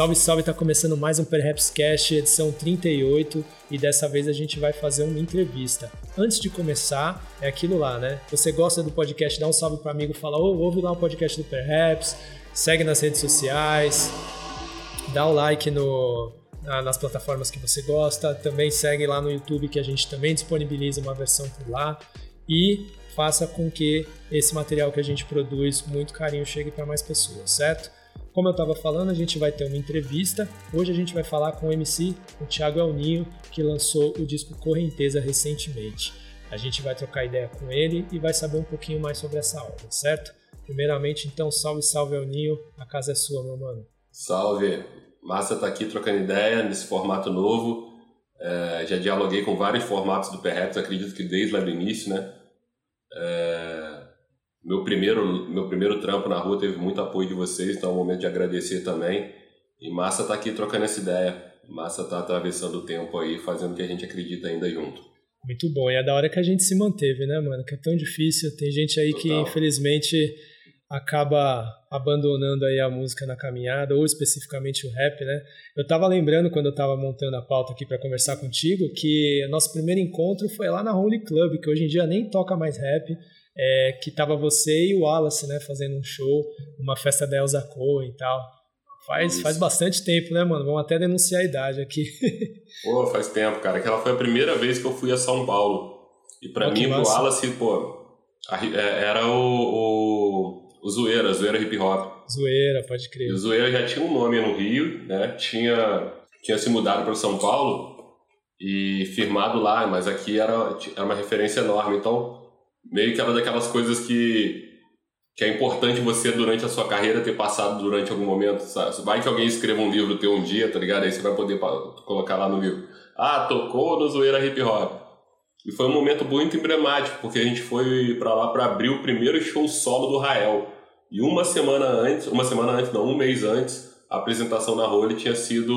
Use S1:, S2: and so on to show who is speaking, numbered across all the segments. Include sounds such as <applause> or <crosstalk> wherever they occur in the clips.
S1: Salve, salve, tá começando mais um Perhaps Cast, edição 38, e dessa vez a gente vai fazer uma entrevista. Antes de começar, é aquilo lá, né? Você gosta do podcast, dá um salve pro amigo, fala, ô, ouve lá o podcast do Perhaps, segue nas redes sociais, dá o like no, nas plataformas que você gosta, também segue lá no YouTube que a gente também disponibiliza uma versão por lá e faça com que esse material que a gente produz com muito carinho chegue para mais pessoas, certo? Como eu estava falando, a gente vai ter uma entrevista. Hoje a gente vai falar com o MC, o Thiago Elninho, que lançou o disco Correnteza recentemente. A gente vai trocar ideia com ele e vai saber um pouquinho mais sobre essa obra, certo? Primeiramente, então, salve, salve Elninho, a casa é sua, meu mano.
S2: Salve! Massa tá aqui trocando ideia nesse formato novo. É, já dialoguei com vários formatos do Perhaps, acredito que desde lá do início, né? É, meu primeiro, meu primeiro trampo na rua teve muito apoio de vocês, então é um momento de agradecer também. E massa tá aqui trocando essa ideia. Massa tá atravessando o tempo aí, fazendo o que a gente acredita ainda junto.
S1: Muito bom. E é da hora que a gente se manteve, né, mano? Que é tão difícil. Tem gente aí Total. que, infelizmente, acaba abandonando aí a música na caminhada, ou especificamente o rap, né? Eu tava lembrando, quando eu tava montando a pauta aqui para conversar contigo, que nosso primeiro encontro foi lá na Holy Club, que hoje em dia nem toca mais rap é, que tava você e o Wallace, né, fazendo um show, uma festa da Elza Cohen e tal. Faz, faz bastante tempo, né, mano? Vamos até denunciar a idade aqui. <laughs>
S2: pô, faz tempo, cara. Aquela foi a primeira vez que eu fui a São Paulo. E para oh, mim, pro Wallace, pô, é, era o, o, o Zoeira, Zoeira Hip Hop.
S1: Zoeira, pode crer.
S2: E o Zoeira já tinha um nome no Rio, né? Tinha, tinha se mudado para São Paulo e firmado lá, mas aqui era, era uma referência enorme. Então, meio que era daquelas coisas que que é importante você durante a sua carreira ter passado durante algum momento, sabe? Vai que alguém escreva um livro teu um dia, tá ligado? Aí você vai poder colocar lá no livro. Ah, tocou no Zoeira Hip Hop. E foi um momento muito emblemático, porque a gente foi para lá para abrir o primeiro show solo do Rael. E uma semana antes, uma semana antes, não, um mês antes, a apresentação na Role tinha sido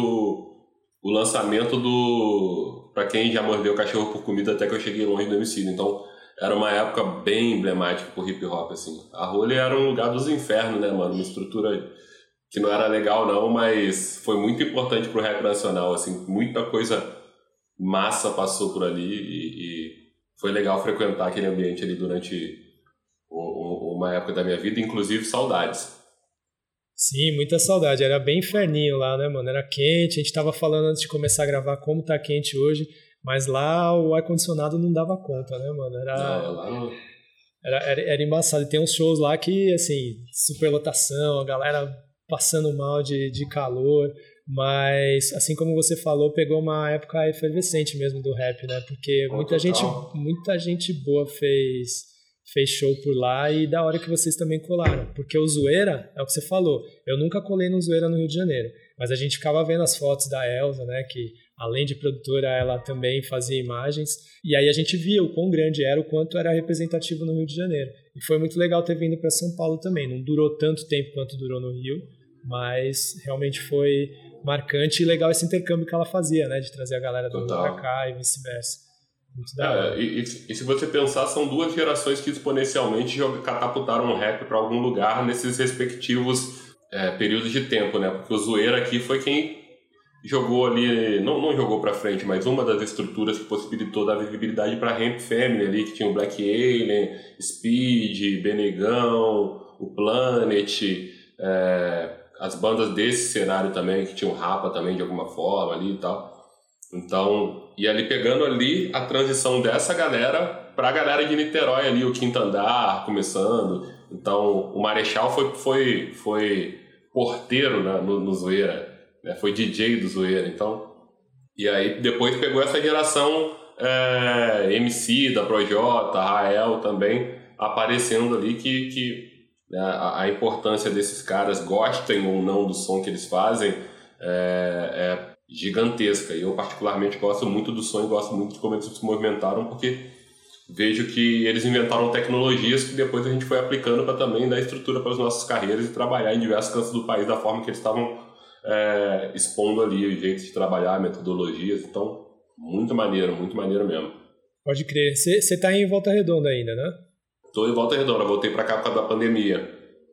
S2: o lançamento do. para quem já mordeu cachorro por comida até que eu cheguei longe do homicídio. Então, era uma época bem emblemática pro hip hop, assim. A Rolha era um lugar dos infernos, né, mano? Uma estrutura que não era legal, não, mas foi muito importante pro rap nacional, assim. Muita coisa massa passou por ali e, e foi legal frequentar aquele ambiente ali durante uma época da minha vida, inclusive saudades.
S1: Sim, muita saudade. Era bem inferninho lá, né, mano? Era quente. A gente tava falando antes de começar a gravar como tá quente hoje. Mas lá o ar-condicionado não dava conta, né, mano? Era,
S2: não,
S1: era, era, era embaçado. E tem uns shows lá que, assim, superlotação, a galera passando mal de, de calor. Mas, assim como você falou, pegou uma época efervescente mesmo do rap, né? Porque muita gente, muita gente boa fez, fez show por lá e da hora que vocês também colaram. Porque o Zoeira, é o que você falou, eu nunca colei no Zoeira no Rio de Janeiro. Mas a gente ficava vendo as fotos da Elsa, né? Que além de produtora, ela também fazia imagens. E aí a gente via o quão grande era, o quanto era representativo no Rio de Janeiro. E foi muito legal ter vindo para São Paulo também. Não durou tanto tempo quanto durou no Rio, mas realmente foi marcante e legal esse intercâmbio que ela fazia, né? De trazer a galera do Rio para cá e vice-versa.
S2: É, e, e, se você pensar, são duas gerações que exponencialmente catapultaram o rap para algum lugar nesses respectivos é, períodos de tempo, né? Porque o Zoeira aqui foi quem jogou ali, não, não jogou para frente, mas uma das estruturas que possibilitou dar visibilidade para Ramp Family ali, que tinha o Black Alien, Speed, Benegão, o Planet, é, as bandas desse cenário também, que tinham Rapa também de alguma forma ali e tal. Então, e ali pegando ali a transição dessa galera para a galera de Niterói ali, o Quinto Andar começando. Então, o Marechal foi, foi, foi porteiro né, no, no Zoeira né? Foi DJ do Zoeira, então. E aí depois pegou essa geração é, MC da Projota, Rael também aparecendo ali que, que né, a, a, importância desses caras gostem ou não do som que eles fazem é, é gigantesca. E eu particularmente gosto muito do som e gosto muito de como eles se movimentaram porque vejo que eles inventaram tecnologias que depois a gente foi aplicando para também dar estrutura para as nossas carreiras e trabalhar em diversos cantos do país da forma que eles estavam é, expondo ali o jeito de trabalhar, metodologias. Então, muito maneiro, muito maneiro mesmo.
S1: Pode crer. Você está em Volta Redonda ainda, né?
S2: Estou em Volta Redonda, voltei para cá por causa da pandemia.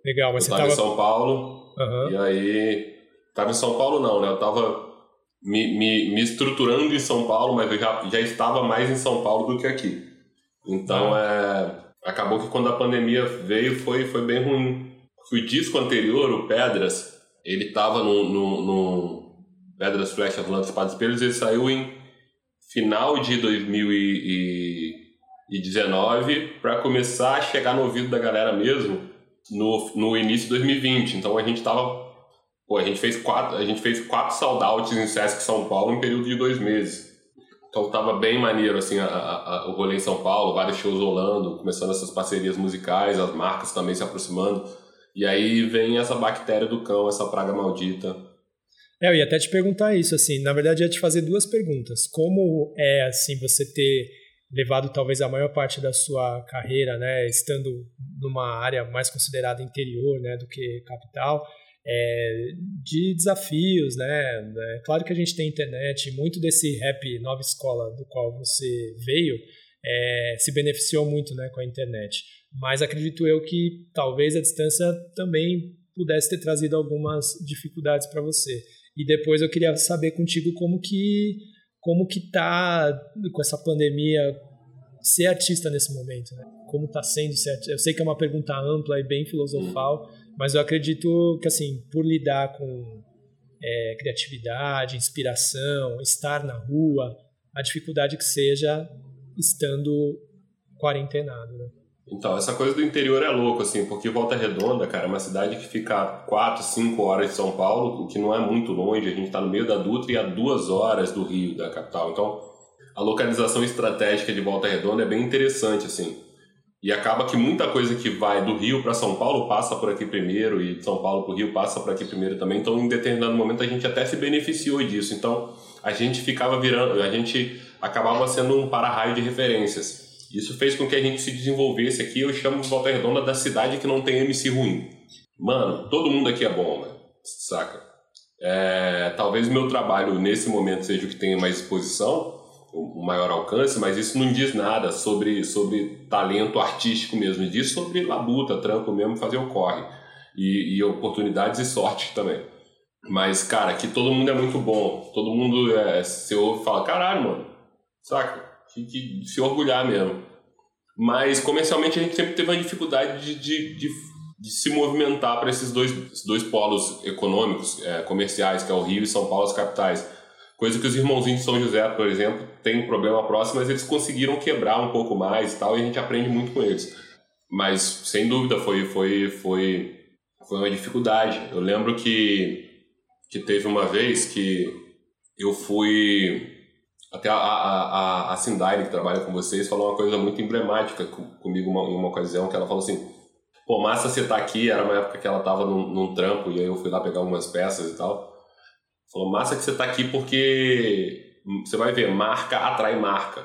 S1: Legal, mas
S2: você
S1: estava
S2: em São Paulo, uhum. e aí Tava em São Paulo não, né? Eu tava me, me, me estruturando em São Paulo, mas eu já, já estava mais em São Paulo do que aqui. Então, é, acabou que quando a pandemia veio foi, foi bem ruim. O disco anterior, o Pedras, ele estava no, no, no, Pedras of Love Espadas Espelhos, ele saiu em final de 2019 para começar a chegar no ouvido da galera mesmo no, no início de 2020. Então a gente tava. Pô, a gente fez quatro, a gente fez quatro sold em Sesc São Paulo em período de dois meses. Então tava bem maneiro assim a, a, a, o rolê em São Paulo, vários shows rolando, começando essas parcerias musicais, as marcas também se aproximando. E aí vem essa bactéria do cão, essa praga maldita.
S1: É, eu ia até te perguntar isso, assim, na verdade ia te fazer duas perguntas. Como é, assim, você ter levado talvez a maior parte da sua carreira, né, estando numa área mais considerada interior, né, do que capital, é, de desafios, né? É claro que a gente tem internet, muito desse rap nova escola do qual você veio é, se beneficiou muito, né, com a internet. Mas acredito eu que talvez a distância também pudesse ter trazido algumas dificuldades para você. E depois eu queria saber contigo como que como que tá com essa pandemia ser artista nesse momento, né? Como está sendo ser artista? Eu sei que é uma pergunta ampla e bem filosofal, uhum. mas eu acredito que assim, por lidar com é, criatividade, inspiração, estar na rua, a dificuldade que seja estando quarentenado, né?
S2: Então, essa coisa do interior é louco, assim, porque Volta Redonda, cara, é uma cidade que fica 4, 5 horas de São Paulo, o que não é muito longe, a gente está no meio da Dutra e a duas horas do Rio, da capital. Então, a localização estratégica de Volta Redonda é bem interessante, assim. E acaba que muita coisa que vai do Rio para São Paulo passa por aqui primeiro, e de São Paulo para o Rio passa por aqui primeiro também. Então, em determinado momento, a gente até se beneficiou disso. Então, a gente ficava virando, a gente acabava sendo um para-raio de referências. Isso fez com que a gente se desenvolvesse aqui. Eu chamo Volta Redonda da cidade que não tem MC ruim. Mano, todo mundo aqui é bom, mano. Saca? É, talvez o meu trabalho nesse momento seja o que tenha mais exposição, o maior alcance, mas isso não diz nada sobre, sobre talento artístico mesmo. Diz sobre labuta, trampo mesmo, fazer o corre. E, e oportunidades e sorte também. Mas, cara, aqui todo mundo é muito bom. Todo mundo, é, você ouve e fala, caralho, mano, saca? Que, que se orgulhar mesmo. Mas comercialmente a gente sempre teve uma dificuldade de, de, de, de se movimentar para esses dois, esses dois polos econômicos, é, comerciais, que é o Rio e São Paulo, as capitais. Coisa que os irmãozinhos de São José, por exemplo, têm um problema próximo, mas eles conseguiram quebrar um pouco mais e tal, e a gente aprende muito com eles. Mas, sem dúvida, foi, foi, foi, foi uma dificuldade. Eu lembro que, que teve uma vez que eu fui até a, a, a, a Cindaire, que trabalha com vocês, falou uma coisa muito emblemática comigo uma, em uma ocasião, que ela falou assim, pô, massa você tá aqui, era uma época que ela tava num, num trampo, e aí eu fui lá pegar algumas peças e tal. Falou, massa que você tá aqui porque você vai ver, marca atrai marca.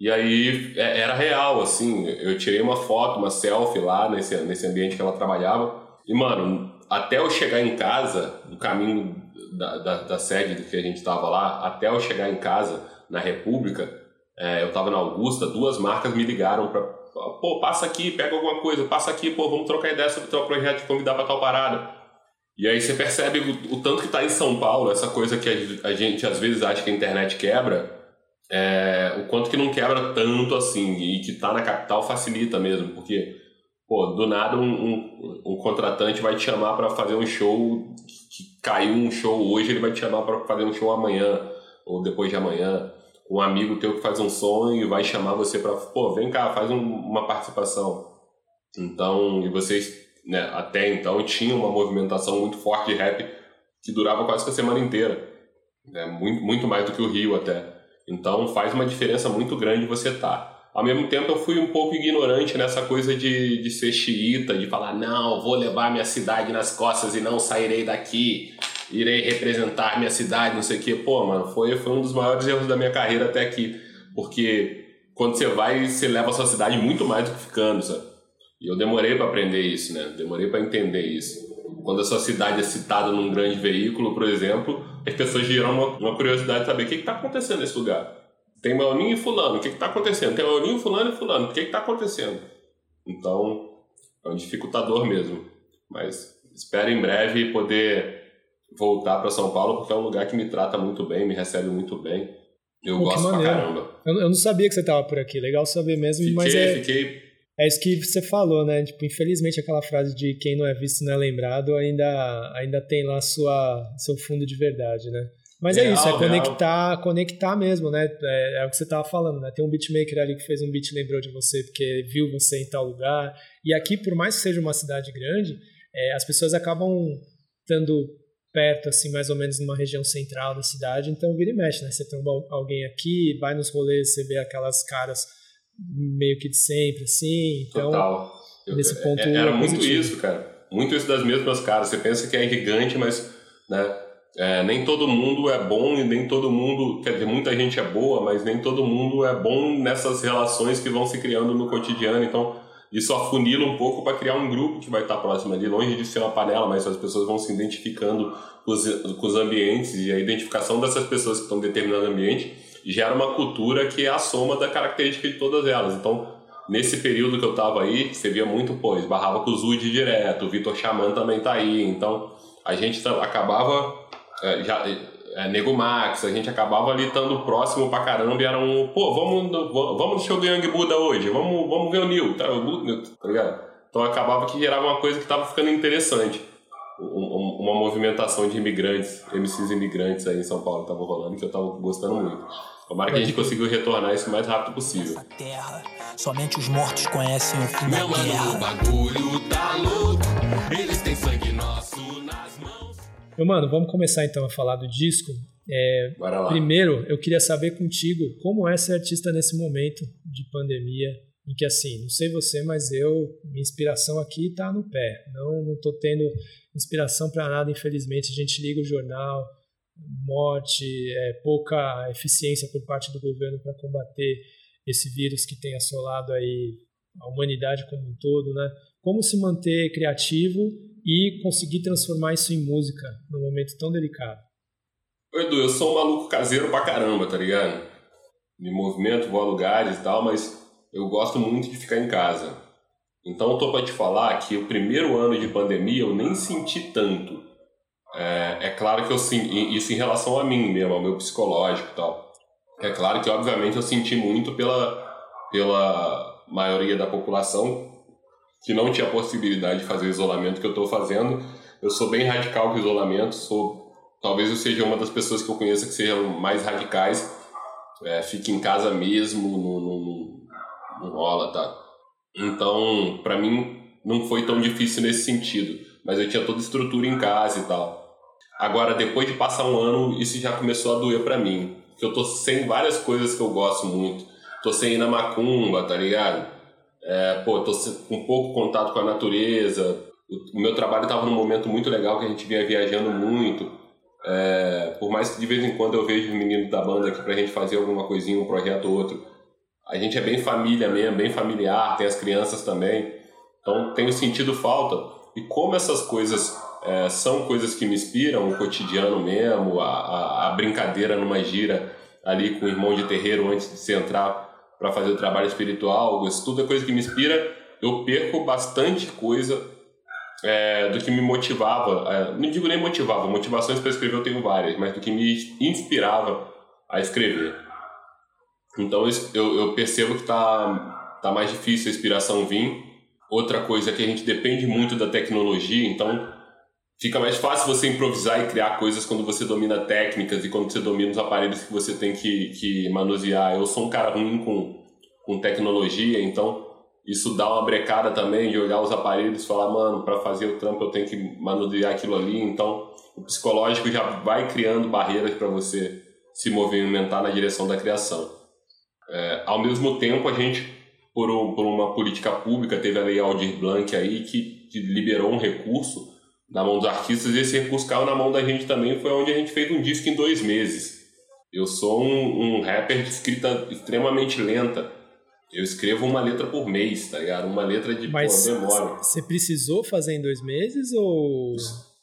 S2: E aí é, era real, assim, eu tirei uma foto, uma selfie lá nesse, nesse ambiente que ela trabalhava. E, mano, até eu chegar em casa, no caminho da, da, da sede que a gente estava lá, até eu chegar em casa, na República, é, eu estava na Augusta, duas marcas me ligaram para pô, passa aqui, pega alguma coisa, passa aqui, pô, vamos trocar ideia sobre o teu projeto de convidar para tal parada. E aí você percebe o, o tanto que está em São Paulo, essa coisa que a, a, gente às vezes acha que a internet quebra, é, o quanto que não quebra tanto assim, e que está na capital facilita mesmo, porque pô, do nada um, um, um contratante vai te chamar para fazer um show que caiu um show hoje, ele vai te chamar para fazer um show amanhã ou depois de amanhã. Um amigo teu que faz um e vai chamar você para, pô, vem cá, faz um, uma participação. Então, e vocês, né, até então tinham uma movimentação muito forte de rap que durava quase que a semana inteira, né, muito, muito mais do que o Rio até. Então, faz uma diferença muito grande você estar. Tá ao mesmo tempo, eu fui um pouco ignorante nessa coisa de, de ser xiita, de falar, não, vou levar minha cidade nas costas e não sairei daqui, irei representar minha cidade, não sei o quê. Pô, mano, foi, foi um dos maiores erros da minha carreira até aqui. Porque quando você vai, você leva a sua cidade muito mais do que ficando, sabe? E eu demorei para aprender isso, né? Demorei para entender isso. Quando a sua cidade é citada num grande veículo, por exemplo, as pessoas geram uma, uma curiosidade de saber o que está acontecendo nesse lugar. Tem Maurinho e Fulano, o que está acontecendo? Tem Maurinho, Fulano e Fulano, o que está acontecendo? Então, é um dificultador mesmo. Mas espero em breve poder voltar para São Paulo porque é um lugar que me trata muito bem, me recebe muito bem. Eu Pô, gosto pra caramba.
S1: Eu, eu, não sabia que você tava por aqui, legal saber mesmo,
S2: fiquei,
S1: mas é...
S2: Fiquei
S1: é isso que você falou, né? Tipo, infelizmente aquela frase de quem não é visto não é lembrado ainda, ainda tem lá sua, seu fundo de verdade, né? Mas é, é isso, é conectar, real. conectar mesmo, né? É, é, o que você tava falando, né? Tem um beatmaker ali que fez um beat lembrou de você porque viu você em tal lugar. E aqui, por mais que seja uma cidade grande, é, as pessoas acabam estando perto, assim, mais ou menos numa região central da cidade, então vira e mexe, né? Você tem alguém aqui, vai nos rolês, você vê aquelas caras meio que de sempre, assim. Então,
S2: Total.
S1: nesse ponto.
S2: É, era muito isso, cara. Muito isso das mesmas caras. Você pensa que é gigante, mas né, é, nem todo mundo é bom e nem todo mundo. Quer dizer, muita gente é boa, mas nem todo mundo é bom nessas relações que vão se criando no cotidiano. Então, isso afunila um pouco para criar um grupo que vai estar próximo ali, longe de ser uma panela, mas as pessoas vão se identificando com os, com os ambientes e a identificação dessas pessoas que estão determinando o ambiente gera uma cultura que é a soma da característica de todas elas. Então, nesse período que eu estava aí, você via muito, pô, esbarrava com o Zud direto, o Vitor Xamã também tá aí. Então, a gente acabava, é, já, é, Nego Max, a gente acabava ali estando próximo pra caramba e era um, pô, vamos, vamos no show do Young Buda hoje, vamos, vamos ver o Neil, tá, tá ligado? Então acabava que gerava uma coisa que tava ficando interessante. uma movimentação de imigrantes, MCs imigrantes aí em São Paulo tava rolando, que eu tava gostando muito. Tomara que a gente conseguiu retornar isso o mais rápido possível. Terra, somente os mortos conhecem o fim Meu da guerra. Mano, o bagulho tá louco, eles têm sangue nosso
S1: nas mãos. Meu mano, vamos começar então a falar do disco. É. Primeiro, eu queria saber contigo como é ser artista nesse momento de pandemia, em que assim, não sei você, mas eu, minha inspiração aqui tá no pé. Não, não tô tendo inspiração para nada, infelizmente. A gente liga o jornal, morte, é, pouca eficiência por parte do governo para combater esse vírus que tem assolado aí a humanidade como um todo, né? Como se manter criativo e conseguir transformar isso em música num momento tão delicado?
S2: Edu, eu sou um maluco caseiro pra caramba, tá ligado? Me movimento, vou a lugares e tal, mas eu gosto muito de ficar em casa. Então eu tô pra te falar que o primeiro ano de pandemia eu nem senti tanto é, é claro que eu sim, isso em relação a mim mesmo, ao meu psicológico e tal. É claro que, obviamente, eu senti muito pela, pela maioria da população que não tinha possibilidade de fazer o isolamento que eu estou fazendo. Eu sou bem radical com isolamento, sou, talvez eu seja uma das pessoas que eu conheço que sejam mais radicais. É, fique em casa mesmo, não rola, tá? Então, para mim, não foi tão difícil nesse sentido. Mas eu tinha toda a estrutura em casa e tal. Agora, depois de passar um ano, isso já começou a doer para mim. Que eu tô sem várias coisas que eu gosto muito. Tô sem ir na macumba, tá ligado? É, pô, tô com pouco contato com a natureza. O, meu trabalho tava num momento muito legal que a gente vinha viajando muito. É, por mais que de vez em quando eu vejo os meninos da banda aqui pra gente fazer alguma coisinha, um projeto ou outro. A gente é bem família mesmo, bem familiar, tem as crianças também. Então tenho sentido falta. E como essas coisas é, são coisas que me inspiram, o cotidiano mesmo, a, a, a, brincadeira numa gira ali com o irmão de terreiro antes de se entrar para fazer o trabalho espiritual, isso tudo é coisa que me inspira. Eu perco bastante coisa é, do que me motivava, é, não digo nem motivava, motivações para escrever eu tenho várias, mas do que me inspirava a escrever. Então eu, eu percebo que tá, tá mais difícil a inspiração vir. Outra coisa é que a gente depende muito da tecnologia, então fica mais fácil você improvisar e criar coisas quando você domina técnicas e quando você domina os aparelhos que você tem que, que manusear. Eu sou um cara ruim com, com tecnologia, então isso dá uma brecada também de olhar os aparelhos e falar, mano, para fazer o trampo eu tenho que manusear aquilo ali. Então o psicológico já vai criando barreiras para você se movimentar na direção da criação. É, ao mesmo tempo, a gente, por, por uma política pública, teve a Lei Aldir Blanc aí que, que liberou um recurso na mão dos artistas e esse recurso caiu na mão da gente também. Foi onde a gente fez um disco em dois meses. Eu sou um, um rapper de escrita extremamente lenta. Eu escrevo uma letra por mês, tá ligado? Uma letra de
S1: Mas pô, demora. Você precisou fazer em dois meses ou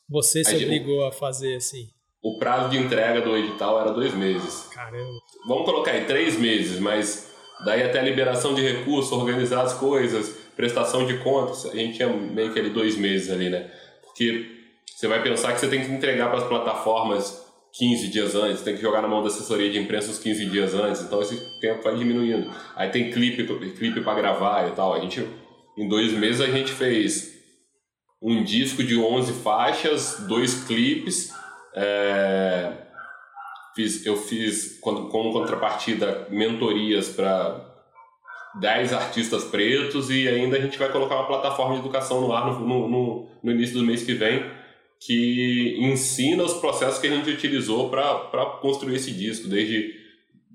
S1: você se obrigou a fazer assim?
S2: O prazo de entrega do edital era dois meses.
S1: Caramba.
S2: Vamos colocar aí três meses, mas daí até a liberação de recursos, organizar as coisas, prestação de contas, a gente tinha meio que ali dois meses ali, né? Porque você vai pensar que você tem que entregar para as plataformas 15 dias antes, tem que jogar na mão da assessoria de imprensa uns 15 dias antes, então esse tempo vai diminuindo. Aí tem clipe, clipe para gravar e tal. A gente, em dois meses, a gente fez um disco de 11 faixas, dois clipes. É, fiz, eu fiz, como contrapartida, mentorias para 10 artistas pretos e ainda a gente vai colocar uma plataforma de educação no ar no, no, no início do mês que vem que ensina os processos que a gente utilizou para construir esse disco, desde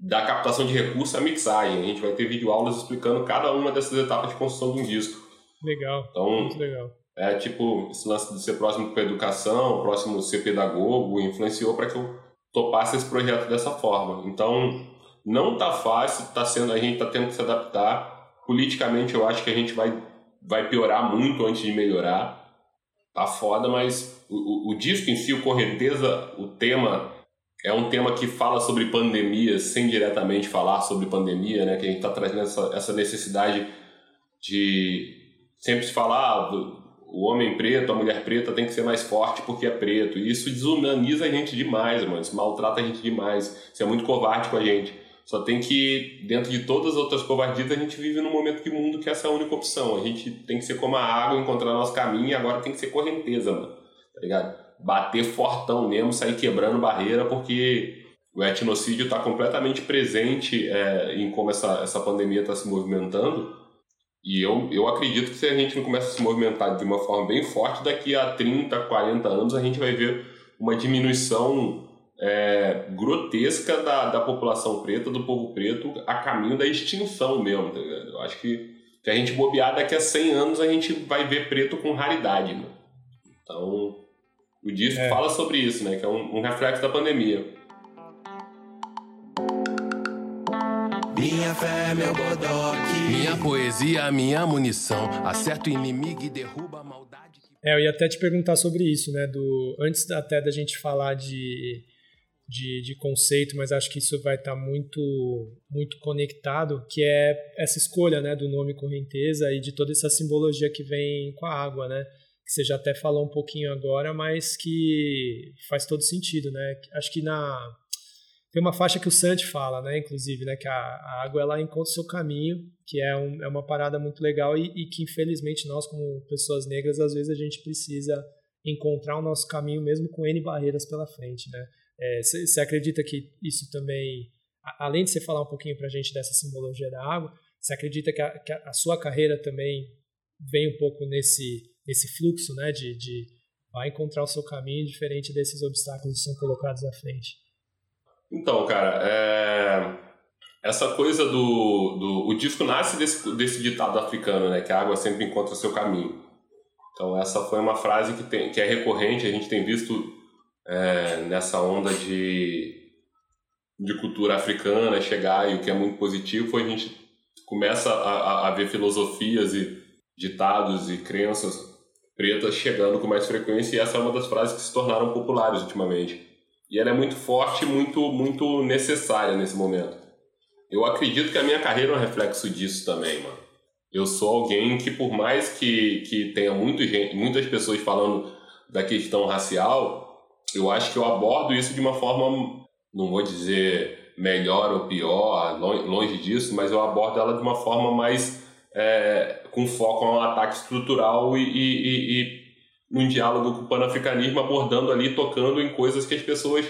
S2: da captação de recursos à mixagem. A gente vai ter videoaulas explicando cada uma dessas etapas de construção de um disco.
S1: Legal.
S2: Então,
S1: muito legal.
S2: É tipo, esse lance de ser próximo com a educação, próximo ser pedagogo, influenciou para que eu topasse esse projeto dessa forma. Então, não tá fácil, tá sendo, a gente tá tendo que se adaptar. Politicamente, eu acho que a gente vai, vai piorar muito antes de melhorar. Tá foda, mas o, o, o disco em si, o Correnteza, o tema é um tema que fala sobre pandemia sem diretamente falar sobre pandemia, né? Que a gente está trazendo essa, essa necessidade de sempre se falar do, o homem preto, a mulher preta tem que ser mais forte porque é preto. E isso desumaniza a gente demais, mano. Isso maltrata a gente demais. Isso é muito covarde com a gente. Só tem que, dentro de todas as outras covardias, a gente vive num momento de mundo que essa é a única opção. A gente tem que ser como a água, encontrar nosso caminho e agora tem que ser correnteza, mano. Tá ligado? Bater fortão mesmo, sair quebrando barreira, porque o etnocídio está completamente presente é, em como essa, essa pandemia está se movimentando. E eu, eu acredito que se a gente não começa a se movimentar de uma forma bem forte, daqui a 30, 40 anos a gente vai ver uma diminuição é, grotesca da, da população preta, do povo preto, a caminho da extinção mesmo, tá ligado? Eu acho que se a gente bobear daqui a 100 anos, a gente vai ver preto com raridade, né? Então, o disco é. fala sobre isso, né? Que é um, um reflexo da pandemia.
S3: Minha fé, meu bodoque. Minha poesia, minha munição. Acerta o inimigo e derruba a maldade.
S1: É, eu ia até te perguntar sobre isso, né? Do, antes até da gente falar de de, de conceito, mas acho que isso vai estar tá muito muito conectado, que é essa escolha né, do nome correnteza e de toda essa simbologia que vem com a água, né? Que você já até falou um pouquinho agora, mas que faz todo sentido, né? Acho que na tem uma faixa que o Santi fala, né? Inclusive, né? Que a, a água ela encontra o seu caminho, que é, um, é uma parada muito legal e, e que infelizmente nós como pessoas negras às vezes a gente precisa encontrar o nosso caminho mesmo com n barreiras pela frente, né? Você é, acredita que isso também, além de você falar um pouquinho para a gente dessa simbologia da água, você acredita que a, que a, sua carreira também vem um pouco nesse, nesse fluxo, né, de, de vai encontrar o seu caminho diferente desses obstáculos que são colocados à frente?
S2: Então, cara, é... essa coisa do, do... O disco nasce desse, desse ditado africano, né? Que a água sempre encontra o seu caminho. Então, essa foi uma frase que, tem, que é recorrente, a gente tem visto é, nessa onda de, de cultura africana chegar, e o que é muito positivo a gente começa a, a ver filosofias e ditados e crenças pretas chegando com mais frequência, e essa é uma das frases que se tornaram populares ultimamente. E ela é muito forte e muito, muito necessária nesse momento. Eu acredito que a minha carreira é um reflexo disso também, mano. Eu sou alguém que, por mais que, que tenha muito muitas pessoas falando da questão racial, eu acho que eu abordo isso de uma forma, não vou dizer melhor ou pior, longe disso, mas eu abordo ela de uma forma mais é, com foco um ataque estrutural e, e, e, num diálogo com o panafricanismo, abordando ali, tocando em coisas que as pessoas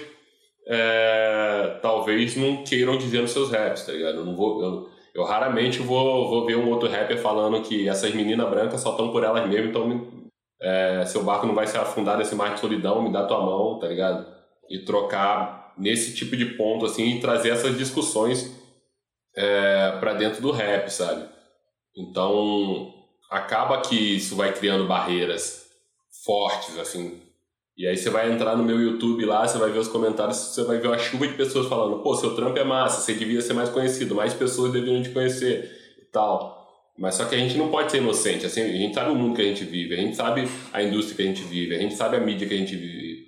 S2: é, talvez não queiram dizer nos seus raps, tá ligado? Eu, não vou, eu, eu raramente vou, vou ver um outro rapper falando que essas meninas brancas só estão por elas mesmas, então é, seu barco não vai se afundar nesse mar de solidão, me dá tua mão, tá ligado? E trocar nesse tipo de ponto, assim, e trazer essas discussões é, para dentro do rap, sabe? Então, acaba que isso vai criando barreiras fortes, assim. E aí você vai entrar no meu YouTube lá, você vai ver os comentários, você vai ver uma chuva de pessoas falando, pô, seu trampo é massa, você devia ser mais conhecido, mais pessoas deveriam te conhecer e tal. Mas só que a gente não pode ser inocente. Assim, a gente sabe o mundo que a gente vive, a gente sabe a indústria que a gente vive, a gente sabe a mídia que a gente vive.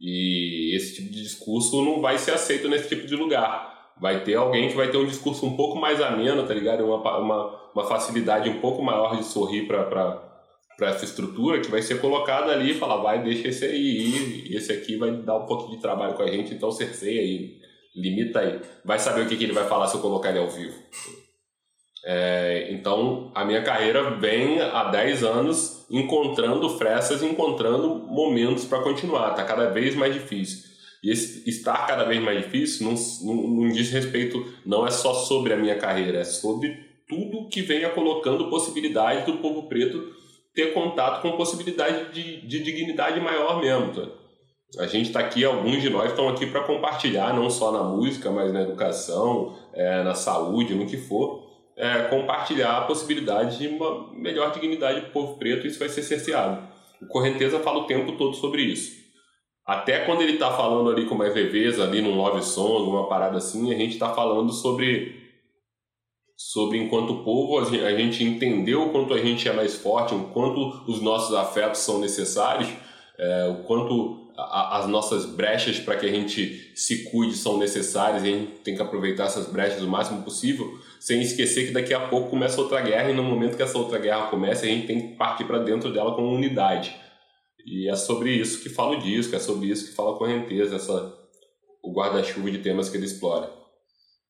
S2: E esse tipo de discurso não vai ser aceito nesse tipo de lugar. Vai ter alguém que vai ter um discurso um pouco mais ameno, tá ligado? Uma, uma, uma facilidade um pouco maior de sorrir para essa estrutura que vai ser colocada ali e falar, vai, deixa esse aí, esse aqui vai dar um pouco de trabalho com a gente, então cerceia aí, limita aí. Vai saber o que, que ele vai falar se eu colocar ele ao vivo. É, então, a minha carreira vem há 10 anos encontrando frestas, encontrando momentos para continuar. Está cada vez mais difícil. E estar cada vez mais difícil não, não, não, diz respeito, não é só sobre a minha carreira, é sobre tudo que venha colocando possibilidade do povo preto ter contato com possibilidade de, de dignidade maior mesmo. Tá? A gente está aqui, alguns de nós estão aqui para compartilhar, não só na música, mas na educação, é, na saúde, no que for é, compartilhar a possibilidade de uma melhor dignidade do povo preto, isso vai ser cerceado. O Correnteza fala o tempo todo sobre isso. Até quando ele está falando ali com mais leveza, ali num love song, uma parada assim, a gente está falando sobre sobre enquanto povo a gente entendeu o quanto a gente é mais forte, o quanto os nossos afetos são necessários, é, o quanto a, as nossas brechas para que a gente se cuide são necessárias e a gente tem que aproveitar essas brechas o máximo possível sem esquecer que daqui a pouco começa outra guerra e no momento que essa outra guerra começa, a gente tem que partir para dentro dela como unidade. E é sobre isso que fala o disco, é sobre isso que fala a correnteza, essa, o guarda-chuva de temas que ele explora.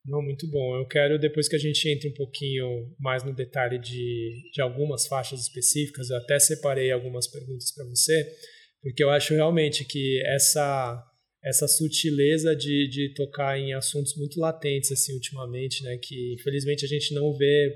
S1: Não, muito bom. Eu quero, depois que a gente entre um pouquinho mais no detalhe de, de algumas faixas específicas, eu até separei algumas perguntas para você, porque eu acho realmente que essa essa sutileza de, de tocar em assuntos muito latentes assim ultimamente, né? Que infelizmente a gente não vê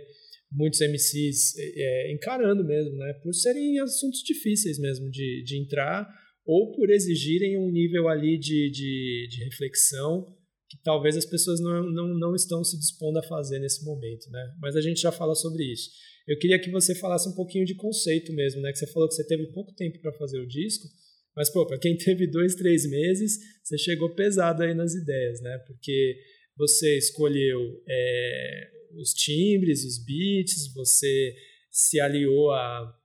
S1: muitos MCs é, encarando mesmo, né? Por serem assuntos difíceis mesmo de, de entrar ou por exigirem um nível ali de, de, de reflexão que talvez as pessoas não, não, não estão se dispondo a fazer nesse momento, né? Mas a gente já fala sobre isso. Eu queria que você falasse um pouquinho de conceito mesmo, né? Que você falou que você teve pouco tempo para fazer o disco, mas, pô, para quem teve dois, três meses, você chegou pesado aí nas ideias, né? Porque você escolheu é, os timbres, os beats, você se aliou a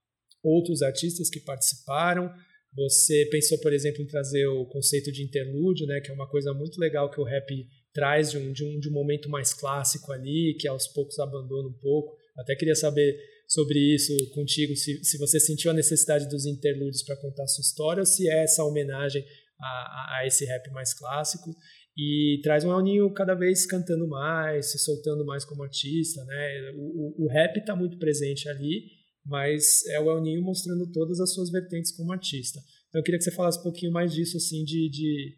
S1: outros artistas que participaram. Você pensou, por exemplo, em trazer o conceito de interlúdio, né? Que é uma coisa muito legal que o rap traz de um, de um, de um momento mais clássico ali, que aos poucos abandona um pouco. Até queria saber sobre isso contigo, se, se você sentiu a necessidade dos interlúdios para contar a sua história ou se é essa homenagem a, a, esse rap mais clássico e traz um Elninho cada vez cantando mais, se soltando mais como artista, né? O, o, o rap está muito presente ali, mas é o Elninho mostrando todas as suas vertentes como artista. Então eu queria que você falasse um pouquinho mais disso, assim, de, de,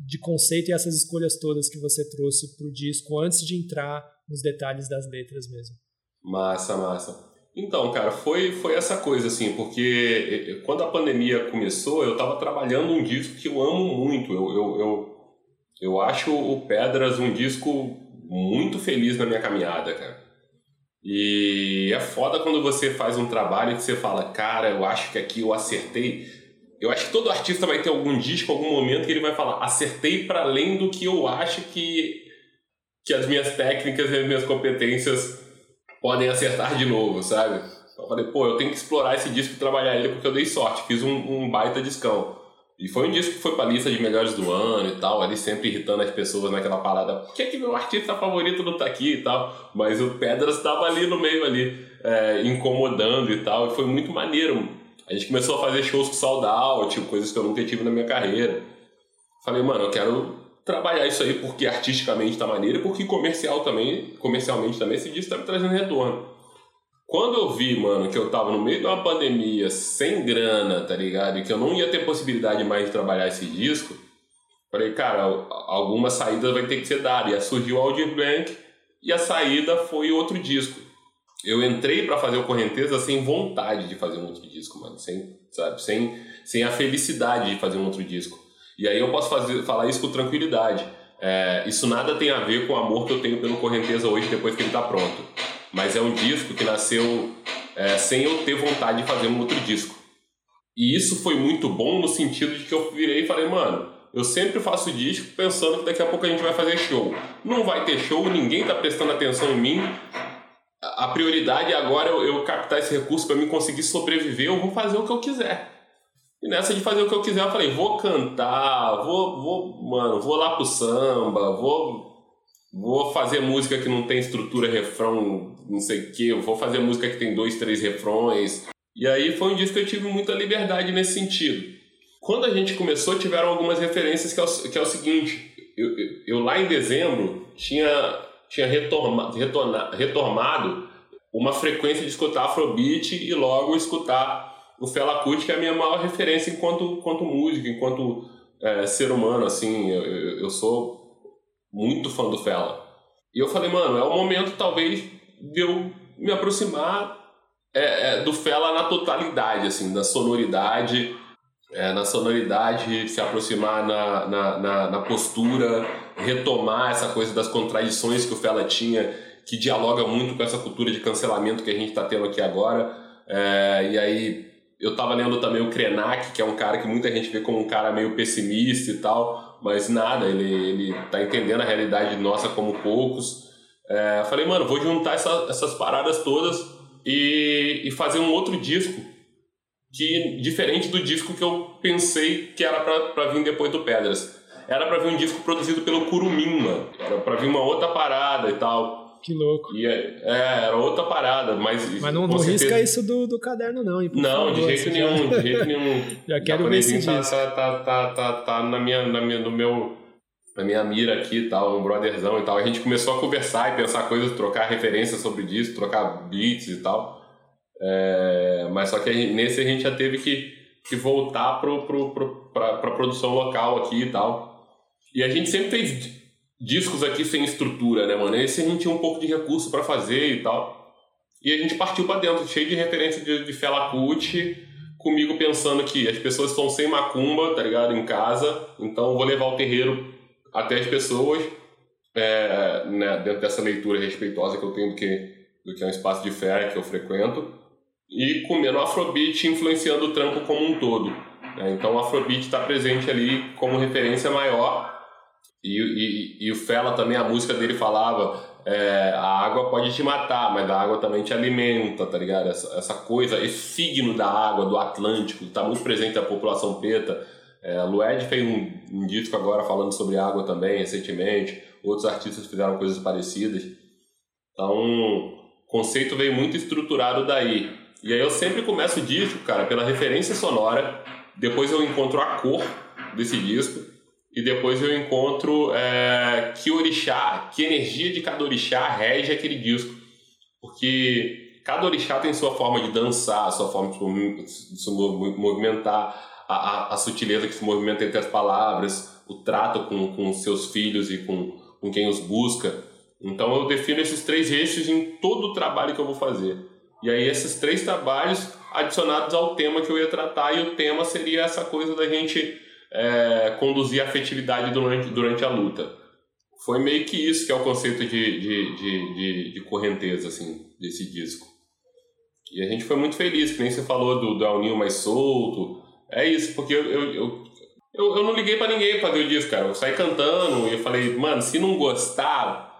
S1: de conceito e essas escolhas todas que você trouxe para o disco antes de entrar nos detalhes das letras mesmo.
S2: Massa, massa. Então, cara, foi, foi essa coisa, assim, porque quando a pandemia começou, eu estava trabalhando um disco que eu amo muito. Eu, eu, eu, eu acho o Pedras um disco muito feliz na minha caminhada, cara. E é foda quando você faz um trabalho que você fala, cara, eu acho que aqui eu acertei. Eu acho que todo artista vai ter algum disco, algum momento que ele vai falar, acertei para além do que eu acho que, que as minhas técnicas e as minhas competências podem acertar de novo, sabe? Eu falei, pô, eu tenho que explorar esse disco e trabalhar ele porque eu dei sorte, fiz um, um baita discão. E foi um disco que foi pra lista de melhores do ano e tal, ali sempre irritando as pessoas naquela parada, por que, é que meu artista favorito não tá aqui e tal? Mas o Pedras tava ali no meio ali, é, incomodando e tal, e foi muito maneiro. A gente começou a fazer shows com sold out, coisas que eu nunca tive na minha carreira. Falei, mano, eu quero trabalhar isso aí porque artisticamente tá maneiro e porque comercial também, comercialmente também esse disco tá me trazendo retorno. Quando eu vi, mano, que eu tava no meio de uma pandemia, sem grana, tá ligado? E que eu não ia ter possibilidade mais de trabalhar esse disco, falei, cara, alguma saída vai ter que ser dada. E surgiu o Audio Blank e a saída foi outro disco. Eu entrei para fazer o Correnteza sem vontade de fazer um outro disco, mano. Sem, sabe? Sem, sem a felicidade de fazer um outro disco. E aí eu posso fazer, falar isso com tranquilidade. É, isso nada tem a ver com o amor que eu tenho pelo Correnteza hoje, depois que ele está pronto. Mas é um disco que nasceu é, sem eu ter vontade de fazer um outro disco. E isso foi muito bom no sentido de que eu virei e falei, mano, eu sempre faço disco pensando que daqui a pouco a gente vai fazer show. Não vai ter show, ninguém está prestando atenção em mim. A prioridade agora é eu, captar esse recurso para mim conseguir sobreviver. Eu vou fazer o que eu quiser. E nessa de fazer o que eu quiser, eu falei, vou cantar, vou, vou, mano, vou lá pro samba, vou, vou fazer música que não tem estrutura, refrão, não sei o que, vou fazer música que tem dois, três refrões. E aí foi um disco que eu tive muita liberdade nesse sentido. Quando a gente começou, tiveram algumas referências que é o, que é o seguinte: eu, eu, eu lá em dezembro tinha, tinha retorma, retorna, retomado uma frequência de escutar Afrobeat e logo escutar o Fela Kuti, que é a minha maior referência enquanto, enquanto músico, enquanto é, ser humano, assim, eu, eu sou muito fã do Fela. E eu falei, mano, é o momento talvez de eu me aproximar é, é, do Fela na totalidade, assim, na sonoridade, é, na sonoridade, se aproximar na, na, na, na, postura, retomar essa coisa das contradições que o Fela tinha, que dialoga muito com essa cultura de cancelamento que a gente está tendo aqui agora. É, e aí eu tava lendo também o Krenak, que é um cara que muita gente vê como um cara meio pessimista e tal, mas nada, ele, ele tá entendendo a realidade nossa como poucos. É, falei, mano, vou juntar essa, essas paradas todas e, e fazer um outro disco que diferente do disco que eu pensei que era para vir depois do Pedras. Era para vir um disco produzido pelo Curumima, era para vir uma outra parada e tal.
S1: Que louco.
S2: E é, é, era outra parada, mas.
S1: Mas não, não risca isso do, do caderno, não, hein?
S2: Não, favor, de jeito nenhum, já... de jeito <laughs> nenhum.
S1: já quero ver esse
S2: tá, tá, tá, tá, tá, tá na minha, na minha, no meu, na minha mira aqui e tal, um brotherzão e tal. A gente começou a conversar e pensar coisas, trocar referências sobre isso, trocar beats e tal. É, mas só que gente, nesse a gente já teve que, que voltar pro, pro, pro, pra, pra produção local aqui e tal. E a gente sempre fez discos aqui sem estrutura, né, mano? Esse a gente tinha um pouco de recurso para fazer e tal. E a gente partiu para dentro, cheio de referência de, de Fela comigo pensando que as pessoas estão sem macumba, tá ligado, em casa, então vou levar o terreiro até as pessoas, é, né, dentro dessa leitura respeitosa que eu tenho do que, do que é um espaço de fé que eu frequento, e comendo Afrobeat influenciando o trampo como um todo. Né? Então o Afrobeat está presente ali como referência maior e, e, e, o Fela também, a música dele falava: é, a água pode te matar, mas a água também te alimenta, tá ligado? Essa, essa coisa, esse signo da água, do Atlântico, está muito presente na população preta. É, Lued fez um, um, disco agora falando sobre água também, recentemente. Outros artistas fizeram coisas parecidas. Então, o conceito veio muito estruturado daí. E aí eu sempre começo o disco, cara, pela referência sonora. Depois eu encontro a cor desse disco e depois eu encontro é, que orixá, que energia de cada orixá rege aquele disco. Porque cada orixá tem sua forma de dançar, sua forma de se movimentar, a, a, a, sutileza que se movimenta entre as palavras, o trato com, com seus filhos e com, com quem os busca. Então eu defino esses três eixos em todo o trabalho que eu vou fazer. E aí esses três trabalhos adicionados ao tema que eu ia tratar, e o tema seria essa coisa da gente é, conduzir a afetividade durante, durante a luta. Foi meio que isso que é o conceito de, de, de, de, de correnteza, assim, desse disco. E a gente foi muito feliz, que nem você falou do, do Alninho mais solto. É isso, porque eu, eu, eu, eu, eu não liguei para ninguém pra ver o disco, cara. Eu saí cantando e eu falei, mano, se não gostar,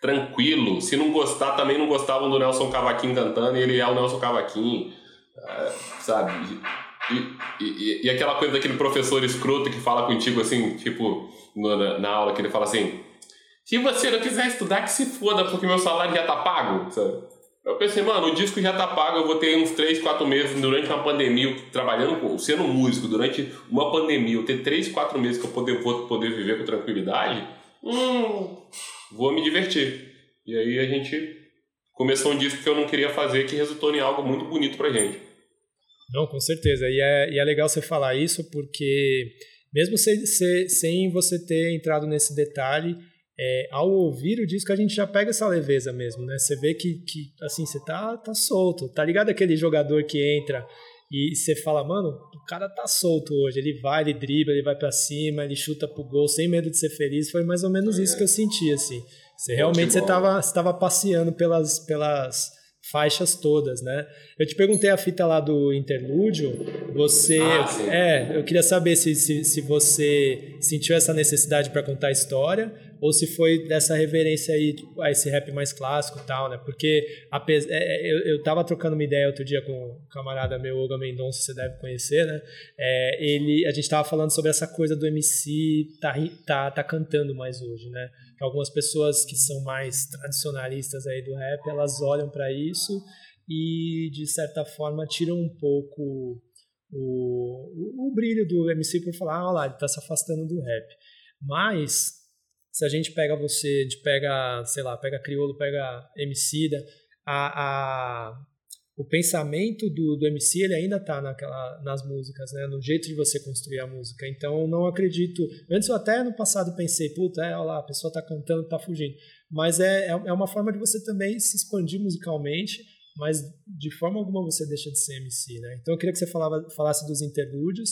S2: tranquilo. Se não gostar, também não gostavam do Nelson Cavaquinho cantando e ele é o Nelson Cavaquinho, é, sabe? E, e, e, aquela coisa daquele professor escroto que fala contigo assim, tipo, na, na aula, que ele fala assim: se você não quiser estudar, que se foda, porque meu salário já tá pago, sabe? Eu pensei, mano, o disco já tá pago, eu vou ter uns 3, 4 meses durante uma pandemia, trabalhando, sendo músico, durante uma pandemia, eu ter 3, 4 meses que eu poder, vou poder viver com tranquilidade, hum, vou me divertir. E aí a gente começou um disco que eu não queria fazer, que resultou em algo muito bonito pra gente.
S1: Não, com certeza. E é, e é legal você falar isso porque, mesmo se, se, sem você ter entrado nesse detalhe, é, ao ouvir o disco a gente já pega essa leveza mesmo, né? Você vê que, que assim, você tá, tá solto. Tá ligado aquele jogador que entra e você fala, mano, o cara tá solto hoje. Ele vai, ele dribla, ele vai para cima, ele chuta pro gol sem medo de ser feliz. Foi mais ou menos isso que eu senti, assim. Você realmente você tava, você tava passeando pelas, pelas faixas todas, né? Eu te perguntei a fita lá do interlúdio, você... Ah, é, eu queria saber se, se, se você sentiu essa necessidade para contar a história ou se foi dessa reverência aí tipo, a esse rap mais clássico e tal, né? Porque apesar, é, é, eu, eu tava trocando uma ideia outro dia com um camarada meu, Olga Mendonça, você deve conhecer, né? É, ele, a gente tava falando sobre essa coisa do MC tá, tá, tá cantando mais hoje, né? Que algumas pessoas que são mais tradicionalistas aí do rap, elas olham para isso e, de certa forma, tiram um pouco o, o, o brilho do MC por falar, ah, olha lá, ele está se afastando do rap. Mas, se a gente pega você, gente pega, sei lá, pega Criolo, pega MC, a, a, o pensamento do, do MC ele ainda está nas músicas, né? no jeito de você construir a música. Então, não acredito. Antes, eu até no passado pensei, puta, é, olha lá, a pessoa está cantando, está fugindo. Mas é, é, é uma forma de você também se expandir musicalmente mas de forma alguma você deixa de ser MC, né? Então eu queria que você falava, falasse dos interlúdios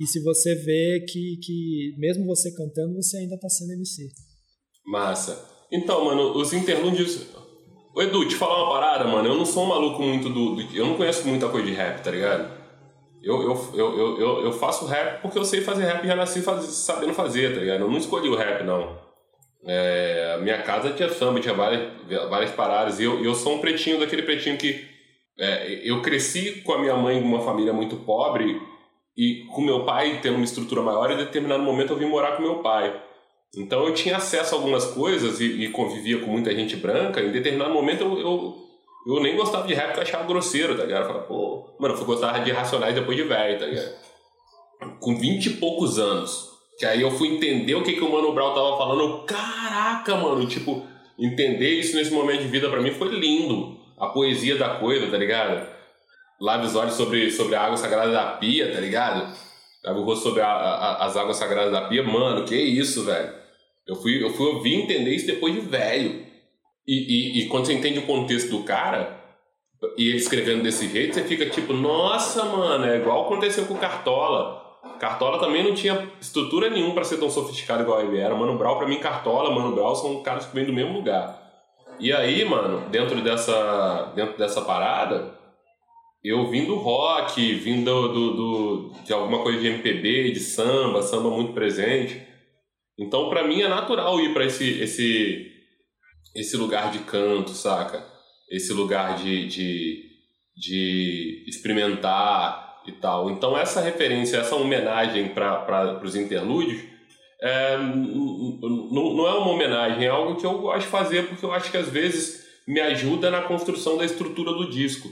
S1: e se você vê que, que mesmo você cantando, você ainda tá sendo MC.
S2: Massa. Então, mano, os interlúdios... Ô, Edu, te falar uma parada, mano. Eu não sou um maluco muito do... do... Eu não conheço muita coisa de rap, tá ligado? Eu, eu, eu, eu, eu faço rap porque eu sei fazer rap e já nasci faz... sabendo fazer, tá ligado? Eu não escolhi o rap, não. É, a minha casa tinha samba, tinha várias, várias paradas. E eu, eu sou um pretinho daquele pretinho que. É, eu cresci com a minha mãe uma família muito pobre e com meu pai tendo uma estrutura maior. E em determinado momento eu vim morar com meu pai. Então eu tinha acesso a algumas coisas e, e convivia com muita gente branca. Em determinado momento eu, eu, eu nem gostava de rap porque eu achava grosseiro, tá ligado? Eu falava, pô, mano, eu fui gostar de Racionais depois de velho, tá ligado? Com vinte e poucos anos que aí eu fui entender o que, que o Mano Brown tava falando. Caraca, mano, tipo, entender isso nesse momento de vida para mim foi lindo. A poesia da coisa, tá ligado? Lábios olhos sobre, sobre a água sagrada da pia, tá ligado? O rosto sobre a, a, as águas sagradas da pia. Mano, que isso, velho? Eu fui, eu fui ouvir entender isso depois de velho. E, e, e quando você entende o contexto do cara, e ele escrevendo desse jeito, você fica tipo, nossa, mano, é igual aconteceu com o Cartola. Cartola também não tinha estrutura nenhuma para ser tão sofisticado igual ele era. Mano Brown, pra mim, Cartola, Mano Brown são caras que vêm do mesmo lugar. E aí, mano, dentro dessa, dentro dessa parada, eu vim do rock, vim do, do, do, de alguma coisa de MPB, de samba, samba muito presente. Então, para mim, é natural ir para esse, esse, esse lugar de canto, saca? Esse lugar de, de, de experimentar, e tal. Então essa referência, essa homenagem para os interlúdios é, não, não é uma homenagem, é algo que eu gosto de fazer porque eu acho que às vezes me ajuda na construção da estrutura do disco.